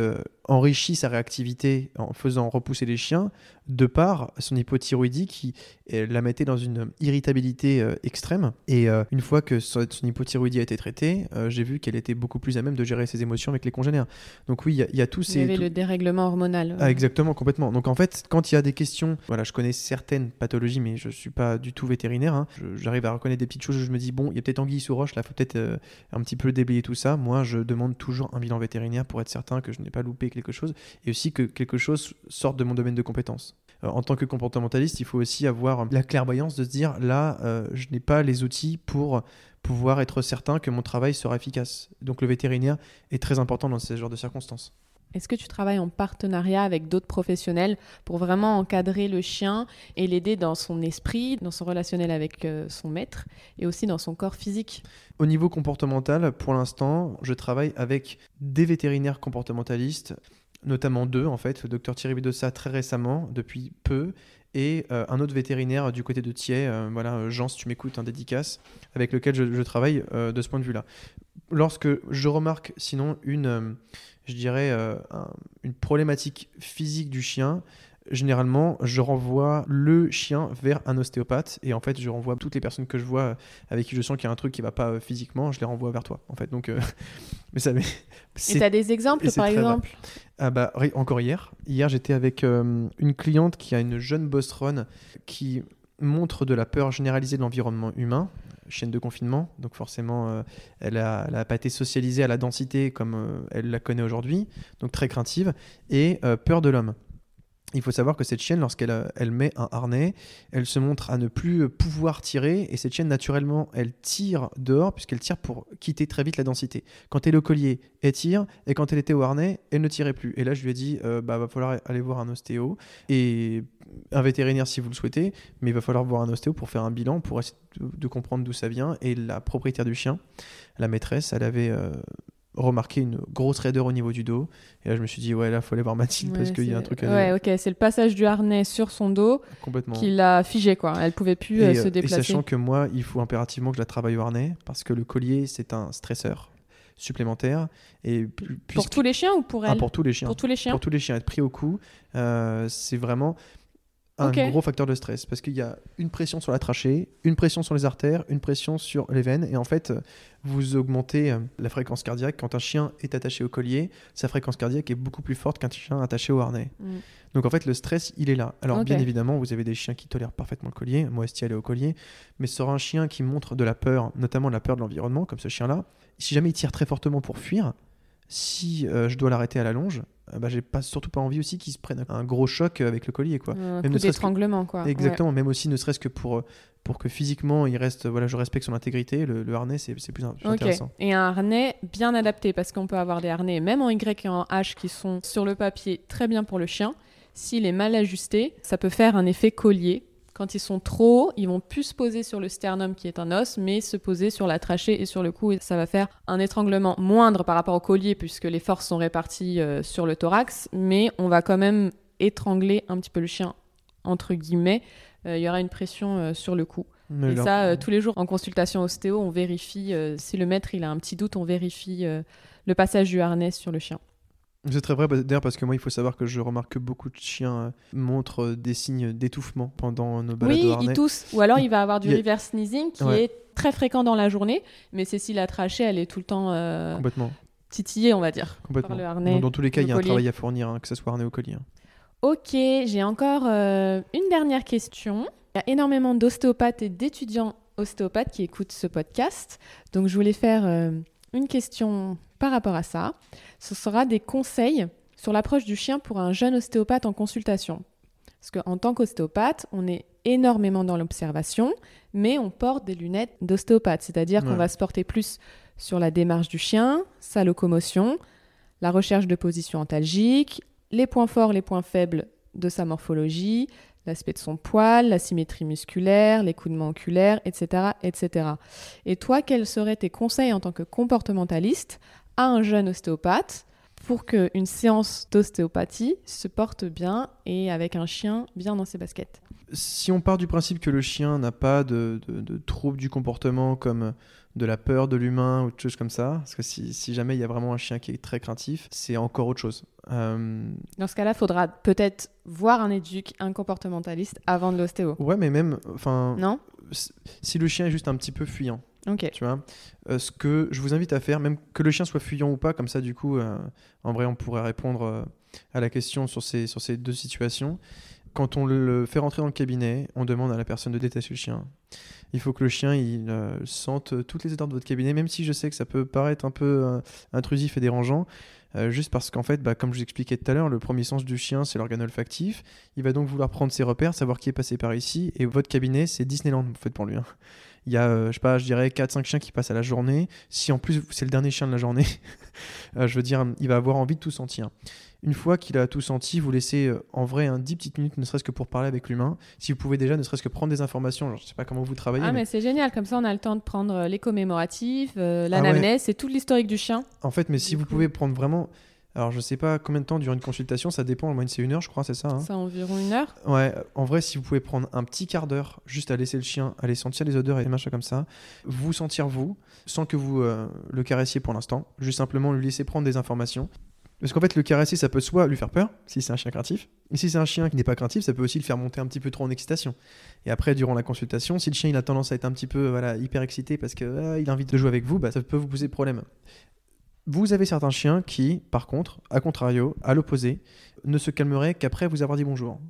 euh, enrichi sa réactivité en faisant repousser les chiens de par son hypothyroïdie qui euh, la mettait dans une irritabilité euh, extrême. Et euh, une fois que son, hypothyroïdie a été traitée, euh, j'ai vu qu'elle était beaucoup plus à même de gérer ses émotions avec les congénères. Donc oui, il y a- il y, a tous Il y ces... avait tout- le dérèglement hormonal. ah, exactement, complètement. Donc en fait, quand il y a des questions, voilà, je connais certaines pathologies, mais je suis pas du tout vétérinaire. hein. J'arrive à reconnaître des petites choses où je me dis, bon, il y a peut-être anguille sous roche, là, faut peut-être un petit peu déblayer tout ça. Moi, je demande toujours un bilan vétérinaire pour être certain que je n'ai pas loupé quelque chose et aussi que quelque chose sorte de mon domaine de compétence. Euh, en tant que comportementaliste, il faut aussi avoir la clairvoyance de se dire, là, euh, je n'ai pas les outils pour pouvoir être certain que mon travail sera efficace. Donc le vétérinaire est très important dans ce genre de circonstances. Est-ce que tu travailles en partenariat avec d'autres professionnels pour vraiment encadrer le chien et l'aider dans son esprit, dans son relationnel avec euh, son maître et aussi dans son corps physique? Au niveau comportemental, pour l'instant, je travaille avec des vétérinaires comportementalistes, notamment deux en fait, le docteur Thierry Bedossa très récemment, depuis peu, et euh, un autre vétérinaire du côté de Thiers, euh, voilà, Jean, si tu m'écoutes, un dédicace, avec lequel je, travaille de ce point de vue-là. Lorsque je remarque sinon une, je dirais, euh, un- une problématique physique du chien, généralement, je renvoie le chien vers un ostéopathe et en fait, je renvoie toutes les personnes que je vois euh, avec qui je sens qu'il y a un truc qui va pas euh, physiquement, je les renvoie vers toi. En fait, donc, euh, mais ça, mais Et c'est tu as des exemples par exemple? Ah bah, encore hier. Hier, j'étais avec euh, une cliente qui a une jeune bostronne qui montre de la peur généralisée de l'environnement humain, chaîne de confinement. Donc forcément, euh, elle n'a elle a pas été socialisée à la densité comme euh, elle la connaît aujourd'hui, donc très craintive, et euh, peur de l'homme. Il faut savoir que cette chienne, lorsqu'elle euh, met un harnais, elle se montre à ne plus euh, pouvoir tirer, et cette chienne, naturellement, elle tire dehors, puisqu'elle tire pour quitter très vite la densité. Quand elle est au collier, elle tire, et quand elle était au harnais, elle ne tirait plus. Et là, je lui ai dit, euh, bah, va falloir aller voir un ostéo, et un vétérinaire si vous le souhaitez, mais il va falloir voir un ostéo pour faire un bilan, pour essayer de, de comprendre d'où ça vient. Et la propriétaire du chien, la maîtresse, elle avait euh, remarqué une grosse raideur au niveau du dos. Et là, je me suis dit, ouais, là, faut aller voir Mathilde, parce qu'il y a un truc à Ouais, ok, c'est le passage du harnais sur son dos complètement. qui l'a figé, quoi. Elle pouvait plus et, euh, euh, se et déplacer. sachant que moi, il faut impérativement que je la travaille au harnais, parce que le collier, c'est un stresseur supplémentaire. Et Pour tous les chiens ou pour Ah, elle pour tous les chiens. Pour tous les chiens Pour tous les chiens, être pris au cou, euh, c'est vraiment un gros facteur de stress parce qu'il y a une pression sur la trachée, une pression sur les artères, une pression sur les veines et en fait vous augmentez euh, la fréquence cardiaque quand un chien est attaché au collier, sa fréquence cardiaque est beaucoup plus forte qu'un chien attaché au harnais. Mm. Donc en fait le stress il est là. Alors bien évidemment vous avez des chiens qui tolèrent parfaitement le collier, moi Estia elle est au collier, mais sur un chien qui montre de la peur, notamment la peur de l'environnement comme ce chien là, si jamais il tire très fortement pour fuir, si euh, je dois l'arrêter à la longe, bah, j'ai pas, surtout pas envie aussi qu'il se prenne un gros choc avec le collier. Quoi. Un Même coup que-. Exactement, même aussi ne serait-ce que pour, euh, pour que physiquement il reste, voilà, je respecte son intégrité, le, le harnais c'est c'est plus, plus Ouais. Ok. intéressant. Et un harnais bien adapté parce qu'on peut avoir des harnais, même en Y et en H, qui sont sur le papier très bien pour le chien. S'il est mal ajusté, ça peut faire un effet collier. Quand ils sont trop hauts, ils vont plus se poser sur le sternum qui est un os, mais se poser sur la trachée et sur le cou. Et ça va faire un étranglement moindre par rapport au collier puisque les forces sont réparties euh, sur le thorax, mais on va quand même étrangler un petit peu le chien entre guillemets, euh, il y aura une pression euh, sur le cou. Mais Et ça, tous les jours en consultation ostéo, on vérifie, si le maître il a un petit doute, on vérifie le passage du harnais sur le chien. C'est très vrai, bah, d'ailleurs, parce que moi, il faut savoir que je remarque que beaucoup de chiens euh, montrent euh, des signes d'étouffement pendant nos balades oui, au il harnais. tousse. Ou alors il va avoir du Il reverse sneezing qui Ouais. est très fréquent dans la journée, mais c'est si la trachée, elle est tout le temps euh, Complètement. titillée, on va dire, complètement. par le harnais. Dans, dans tous les cas, il y a un travail à fournir, hein, que ce soit harnais ou collier. hein. Ok, j'ai encore euh, une dernière question. Il y a énormément d'ostéopathes et d'étudiants ostéopathes qui écoutent ce podcast. Donc je voulais faire euh, une question par rapport à ça. Ce sera des conseils sur l'approche du chien pour un jeune ostéopathe en consultation. Parce qu'en tant qu'ostéopathe, on est énormément dans l'observation, mais on porte des lunettes d'ostéopathe, c'est-à-dire qu'on va se porter plus sur la démarche du chien, sa locomotion, la recherche de position antalgique, les points forts, les points faibles de sa morphologie, l'aspect de son poil, la symétrie musculaire, l'écoulement oculaire, etc., etc. Et toi, quels seraient tes conseils en tant que comportementaliste à un jeune ostéopathe pour qu'une séance d'ostéopathie se porte bien et avec un chien bien dans ses baskets Si on part du principe que le chien n'a pas de, de, de troubles du comportement comme de la peur de l'humain ou de choses comme ça, parce que si, si jamais il y a vraiment un chien qui est très craintif, c'est encore autre chose. Euh, Dans ce cas-là, il faudra peut-être voir un éduc, un comportementaliste avant de l'ostéo. ouais, mais même, enfin, Non? si le chien est juste un petit peu fuyant, Tu vois, euh, ce que je vous invite à faire, même que le chien soit fuyant ou pas, comme ça, du coup, euh, en vrai, on pourrait répondre euh, à la question sur ces, sur ces deux situations. Quand on le fait rentrer dans le cabinet, on demande à la personne de détacher le chien. Il faut que le chien il sente toutes les odeurs de votre cabinet, même si je sais que ça peut paraître un peu intrusif et dérangeant. juste parce qu'en fait, bah, comme je vous expliquais tout à l'heure, le premier sens du chien, c'est l'organe olfactif. Il va donc vouloir prendre ses repères, savoir qui est passé par ici. Et votre cabinet, c'est Disneyland, en fait, pour lui. hein. Il y a, euh, je sais pas, je dirais 4-5 chiens qui passent à la journée. Si en plus c'est le dernier chien de la journée, euh, je veux dire, il va avoir envie de tout sentir. Une fois qu'il a tout senti, vous laissez euh, en vrai un 10 petites minutes, ne serait-ce que pour parler avec l'humain. Si vous pouvez déjà, ne serait-ce que prendre des informations, genre, je sais pas comment vous travaillez, Ah, mais mais c'est génial, comme ça on a le temps de prendre les commémoratifs, euh, Ah l'anamnèse, c'est tout l'historique du chien. en fait, mais si vous pouvez prendre vraiment. Alors, je sais pas combien de temps dure une consultation, ça dépend. En moyenne, c'est une heure, je crois, c'est ça. hein C'est environ une heure. Ouais, en vrai, si vous pouvez prendre un petit quart d'heure juste à laisser le chien aller sentir les odeurs et les machins comme ça, vous sentir vous, sans que vous euh, le caressiez pour l'instant, juste simplement lui laisser prendre des informations. Parce qu'en fait, le caresser, ça peut soit lui faire peur, si c'est un chien craintif, mais si c'est un chien qui n'est pas craintif, ça peut aussi le faire monter un petit peu trop en excitation. Et après, durant la consultation, si le chien il a tendance à être un petit peu voilà, hyper excité parce qu'il a envie de jouer avec vous, bah, ça peut vous poser problème. Vous avez certains chiens qui, par contre, à contrario, à l'opposé, ne se calmeraient qu'après vous avoir dit bonjour.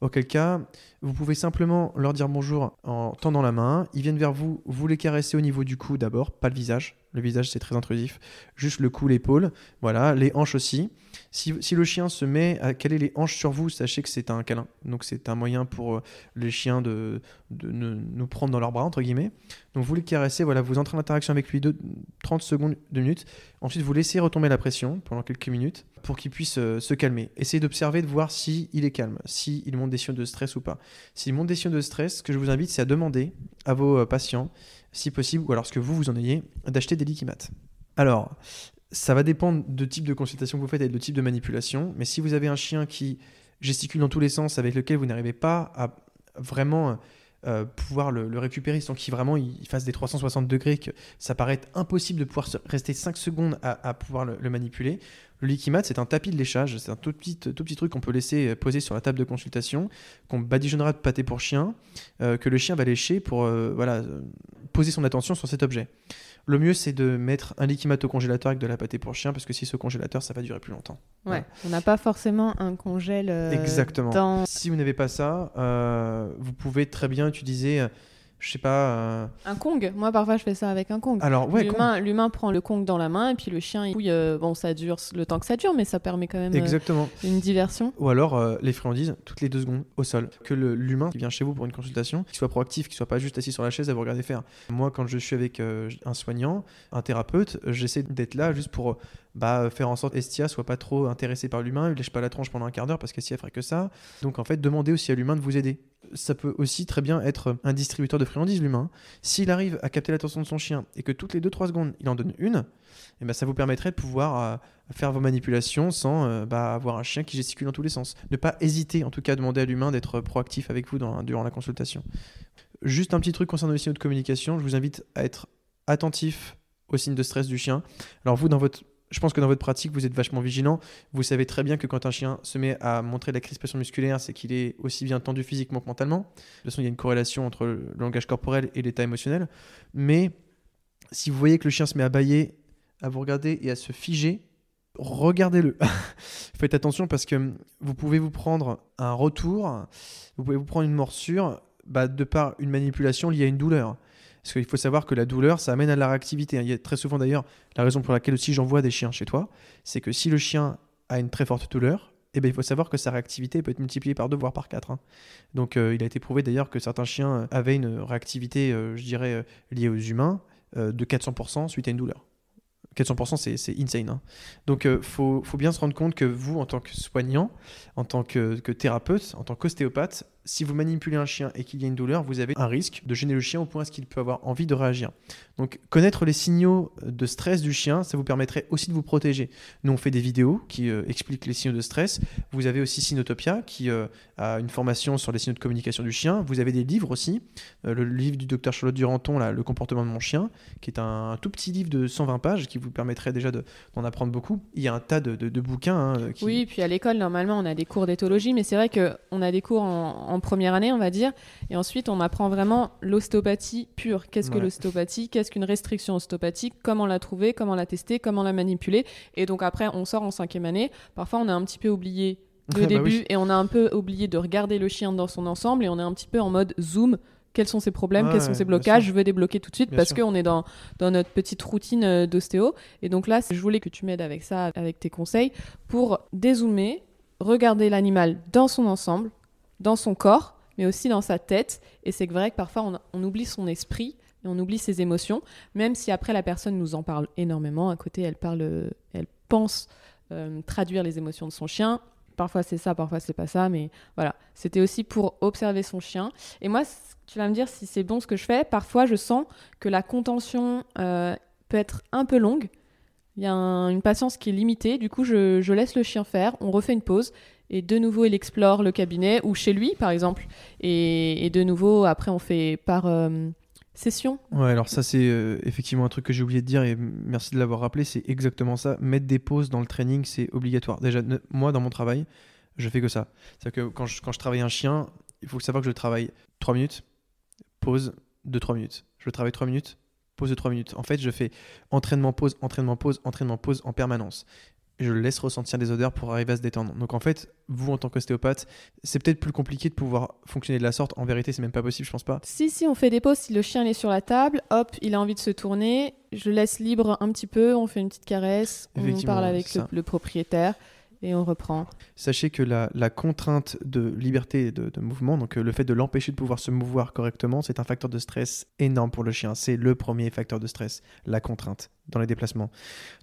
Auquel cas, vous pouvez simplement leur dire bonjour en tendant la main. Ils viennent vers vous, vous les caressez au niveau du cou d'abord, pas le visage. Le visage, c'est très intrusif. Juste le cou, l'épaule. Voilà, les hanches aussi. Si, le chien se met à caler les hanches sur vous, sachez que c'est un câlin. Donc, c'est un moyen pour euh, les chiens de, nous prendre dans leurs bras, entre guillemets. Donc, vous les caressez, voilà, vous entrez en interaction avec lui de 30 secondes, 2 minutes. Ensuite, vous laissez retomber la pression pendant quelques minutes pour qu'il puisse euh, se calmer. Essayez d'observer, de voir si il est calme, si il monte des signaux de stress ou pas. S'il monte des signaux de stress, ce que je vous invite, c'est à demander à vos euh, patients, si possible, ou alors ce que vous, vous en ayez, d'acheter des liquimates. Alors, ça va dépendre de type de consultation que vous faites et de type de manipulation, mais si vous avez un chien qui gesticule dans tous les sens, avec lequel vous n'arrivez pas à vraiment euh, pouvoir le, récupérer sans qu'il vraiment il fasse des 360 degrés, que ça paraît impossible de pouvoir rester 5 secondes à, pouvoir le manipuler. Le Liquimat, c'est un tapis de léchage, c'est un tout petit, tout petit truc qu'on peut laisser euh, poser sur la table de consultation, qu'on badigeonnera de pâté pour chien, euh, que le chien va lécher pour euh, voilà, poser son attention sur cet objet. Le mieux, c'est de mettre un Liquimat au congélateur avec de la pâté pour chien, parce que si ce congélateur, ça va durer plus longtemps. Ouais. On n'a pas forcément un congèle euh, Exactement. dans Si vous n'avez pas ça, vous pouvez très bien utiliser, je sais pas. euh, un Kong. Moi, parfois, je fais ça avec un Kong. Alors, ouais, L'humain, l'humain prend le Kong dans la main et puis le chien, il fouille. euh, bon, ça dure le temps que ça dure, mais ça permet quand même euh, exactement. une diversion. Ou alors les friandises toutes les deux secondes au sol. Que l'humain qui vient chez vous pour une consultation, qu'il soit proactif, qu'il soit pas juste assis sur la chaise à vous regarder faire. Moi, quand je suis avec un soignant, un thérapeute, j'essaie d'être là juste pour bah, faire en sorte qu'Estia soit pas trop intéressée par l'humain, il lèche pas la tronche pendant un quart d'heure parce qu'Estia ferait que ça. Donc en fait, demandez aussi à l'humain de vous aider. Ça peut aussi très bien être un distributeur de friandises, l'humain. S'il arrive à capter l'attention de son chien et que toutes les 2-3 secondes, il en donne une, eh ben, ça vous permettrait de pouvoir euh, faire vos manipulations sans euh, bah, avoir un chien qui gesticule dans tous les sens. Ne pas hésiter, en tout cas, à demander à l'humain d'être proactif avec vous durant la consultation. Juste un petit truc concernant les signaux de communication, je vous invite à être attentif aux signes de stress du chien. Alors vous, dans votre je pense que dans votre pratique, vous êtes vachement vigilant. Vous savez très bien que quand un chien se met à montrer de la crispation musculaire, c'est qu'il est aussi bien tendu physiquement que mentalement. De toute façon, il y a une corrélation entre le langage corporel et l'état émotionnel. Mais si vous voyez que le chien se met à bailler, à vous regarder et à se figer, regardez-le. Faites attention parce que vous pouvez vous prendre un retour, vous pouvez vous prendre une morsure bah, de par une manipulation liée à une douleur. Parce qu'il faut savoir que la douleur, ça amène à la réactivité. Il y a très souvent d'ailleurs, la raison pour laquelle aussi j'envoie des chiens chez toi, c'est que si le chien a une très forte douleur, eh bien, il faut savoir que sa réactivité peut être multipliée par deux, voire par quatre. Hein. Donc euh, il a été prouvé d'ailleurs que certains chiens avaient une réactivité, euh, je dirais, euh, liée aux humains de 400% suite à une douleur. 400%, c'est insane. Hein. Donc, il euh, faut, faut, bien se rendre compte que vous, en tant que soignant, en tant que, que thérapeute, en tant qu'ostéopathe, si vous manipulez un chien et qu'il y a une douleur, vous avez un risque de gêner le chien au point ce qu'il peut avoir envie de réagir. Donc, connaître les signaux de stress du chien, ça vous permettrait aussi de vous protéger. Nous, on fait des vidéos qui euh, expliquent les signaux de stress. Vous avez aussi Sinotopia qui euh, a une formation sur les signaux de communication du chien. Vous avez des livres aussi. le livre du docteur Charlotte Duranton, là, Le comportement de mon chien, qui est un, tout petit livre de 120 pages qui vous permettrait déjà d'en apprendre beaucoup. Il y a un tas de, de, bouquins. Hein, qui... Oui, puis à l'école, normalement, on a des cours d'éthologie, mais c'est vrai qu'on a des cours en, première année, on va dire, et ensuite, on apprend vraiment l'ostéopathie pure. Qu'est-ce que l'ostéopathie? Qu'est-ce qu'une restriction ostéopathique? Comment la trouver? Comment la tester? Comment la manipuler? Et donc après, on sort en cinquième année. Parfois, on a un petit peu oublié le bah début et on a un peu oublié de regarder le chien dans son ensemble et on est un petit peu en mode zoom. Quels sont ses problèmes, quels sont ses blocages, je veux débloquer tout de suite parce qu'on est dans, dans notre petite routine euh, d'ostéo. Et donc là, je voulais que tu m'aides avec ça, avec tes conseils, pour dézoomer, regarder l'animal dans son ensemble, dans son corps, mais aussi dans sa tête. Et c'est vrai que parfois, on, oublie son esprit et on oublie ses émotions, même si après la personne nous en parle énormément. À côté, elle parle, elle pense euh, traduire les émotions de son chien. Parfois c'est ça, parfois c'est pas ça, mais voilà. C'était aussi pour observer son chien. Et moi, tu vas me dire si c'est bon ce que je fais. Parfois, je sens que la contention euh, peut être un peu longue. Il y a une patience qui est limitée. Du coup, je, laisse le chien faire. On refait une pause. Et de nouveau, il explore le cabinet ou chez lui, par exemple. Et, de nouveau, après, on fait par euh, session. Ouais, alors ça, c'est euh, effectivement un truc que j'ai oublié de dire. Et merci de l'avoir rappelé. C'est exactement ça. Mettre des pauses dans le training, c'est obligatoire. Déjà, moi, dans mon travail, je fais que ça. C'est-à-dire que quand je, travaille un chien, il faut savoir que je travaille 3 minutes, pause de 3 minutes. Je travaille 3 minutes, pause de 3 minutes. En fait, je fais entraînement, pause, entraînement, pause, entraînement, pause en permanence. Je laisse ressentir des odeurs pour arriver à se détendre. Donc en fait, vous en tant qu'ostéopathe, c'est peut-être plus compliqué de pouvoir fonctionner de la sorte. En vérité, c'est même pas possible, je pense pas. Si, si, on fait des pauses. Si le chien est sur la table, hop, il a envie de se tourner. Je le laisse libre un petit peu. On fait une petite caresse. On parle avec le propriétaire et on reprend. Sachez que la, contrainte de liberté de, mouvement, donc euh, le fait de l'empêcher de pouvoir se mouvoir correctement, c'est un facteur de stress énorme pour le chien. C'est le premier facteur de stress, la contrainte dans les déplacements.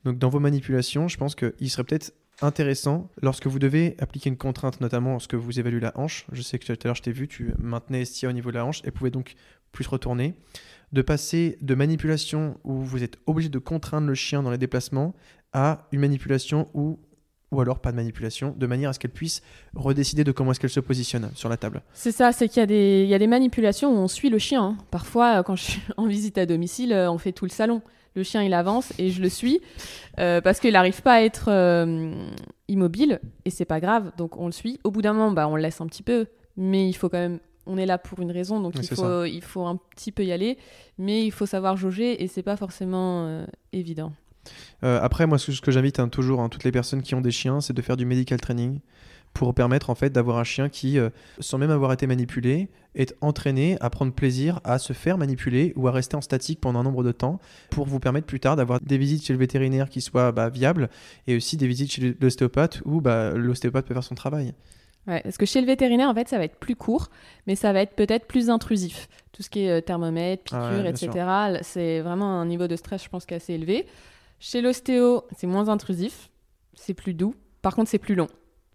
Donc dans vos manipulations, je pense qu'il serait peut-être intéressant lorsque vous devez appliquer une contrainte, notamment lorsque vous évaluez la hanche. Je sais que tout à l'heure je t'ai vu, tu maintenais STIA au niveau de la hanche et pouvait donc plus retourner. De passer de manipulation où vous êtes obligé de contraindre le chien dans les déplacements à une manipulation où ou alors pas de manipulation, de manière à ce qu'elle puisse redécider de comment est-ce qu'elle se positionne sur la table. C'est ça, c'est qu'il y, a des, il y a des manipulations où on suit le chien. Hein. Parfois, euh, quand je suis en visite à domicile, euh, on fait tout le salon. Le chien, il avance et je le suis euh, parce qu'il n'arrive pas à être immobile et c'est pas grave, donc on le suit. Au bout d'un moment, bah, on le laisse un petit peu, mais il faut quand même on est là pour une raison, donc il, faut, il faut un petit peu y aller, mais il faut savoir jauger et c'est pas forcément évident. Euh, après, moi, ce que, j'invite hein, toujours hein, toutes les personnes qui ont des chiens, c'est de faire du medical training pour permettre en fait d'avoir un chien qui, euh, sans même avoir été manipulé, est entraîné à prendre plaisir à se faire manipuler ou à rester en statique pendant un nombre de temps pour vous permettre plus tard d'avoir des visites chez le vétérinaire qui soient bah, viables et aussi des visites chez l'ostéopathe où bah, l'ostéopathe peut faire son travail. Ouais, parce que chez le vétérinaire, en fait, ça va être plus court, mais ça va être peut-être plus intrusif. Tout ce qui est euh, thermomètre, ah piqûre, etc., c'est vraiment un niveau de stress, je pense, qui est assez élevé. Chez l'ostéo, c'est moins intrusif, c'est plus doux. Par contre, c'est plus long.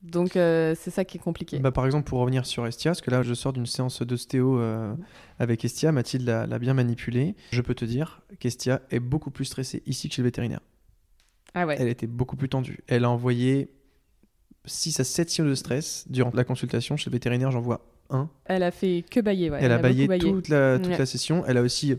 Donc euh, c'est ça qui est compliqué. Bah, par exemple, pour revenir sur Estia, parce que là, je sors d'une séance d'ostéo euh, avec Estia, Mathilde l'a bien manipulée. Je peux te dire qu'Estia est beaucoup plus stressée ici que chez le vétérinaire. Ah ouais. Elle était beaucoup plus tendue. Elle a envoyé 6 à 7 signaux de stress durant la consultation. Chez le vétérinaire, j'en vois un. Elle a fait que bailler. Ouais. elle, a baillé toute, la, toute Ouais. la session. Elle a aussi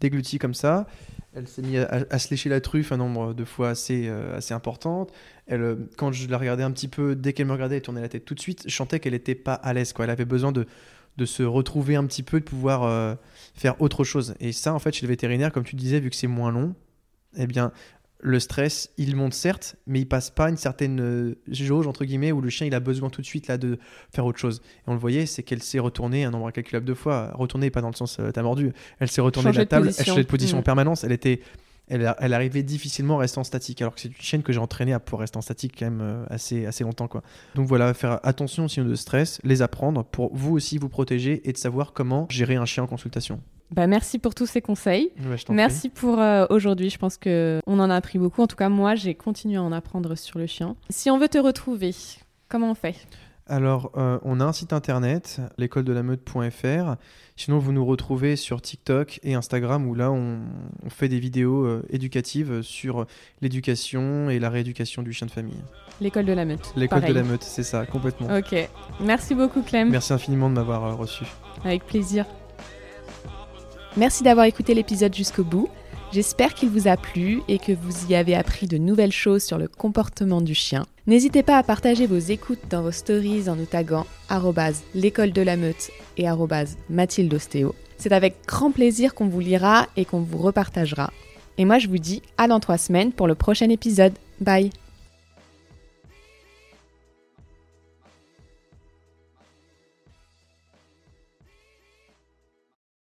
dégluti comme ça. Elle s'est mise à, à se lécher la truffe un nombre de fois assez, euh, assez importante. Elle, euh, quand je la regardais un petit peu, dès qu'elle me regardait, elle tournait la tête tout de suite. Je qu'elle n'était pas à l'aise. Elle avait besoin de, de se retrouver un petit peu, de pouvoir euh, faire autre chose. Et ça, en fait, chez le vétérinaire, comme tu disais, vu que c'est moins long, eh bien, le stress, il monte certes, mais il passe pas une certaine euh, jauge, entre guillemets, où le chien, il a besoin tout de suite là de faire autre chose. Et on le voyait, c'est qu'elle s'est retournée un nombre incalculable de fois. Retournée, pas dans le sens euh, t'as mordu. Elle s'est retournée de la table, position. elle changeait de position en Mm. permanence. Elle était, elle, arrivait difficilement à rester en statique. Alors que c'est une chienne que j'ai entraînée à pouvoir rester en statique quand même euh, assez, assez longtemps, quoi. Donc voilà, faire attention aux signaux de stress, les apprendre pour vous aussi vous protéger et de savoir comment gérer un chien en consultation. Bah, merci pour tous ces conseils. Ouais, prie. Merci pour euh, aujourd'hui. Je pense que on en a appris beaucoup. En tout cas, moi, j'ai continué à en apprendre sur le chien. Si on veut te retrouver, comment on fait? Alors, euh, on a un site internet, l'école-de-la-meute.fr. Sinon, vous nous retrouvez sur TikTok et Instagram où là, on, on fait des vidéos euh, éducatives sur l'éducation et la rééducation du chien de famille. L'école de la meute. L'école de la meute, c'est ça, complètement. Ok. Merci beaucoup, Clem. Merci infiniment de m'avoir euh, reçu. Avec plaisir. Merci d'avoir écouté l'épisode jusqu'au bout. J'espère qu'il vous a plu et que vous y avez appris de nouvelles choses sur le comportement du chien. N'hésitez pas à partager vos écoutes dans vos stories en nous taguant l'école de la meute et arrobase Mathilde Ostéo. C'est avec grand plaisir qu'on vous lira et qu'on vous repartagera. Et moi je vous dis à dans trois semaines pour le prochain épisode. Bye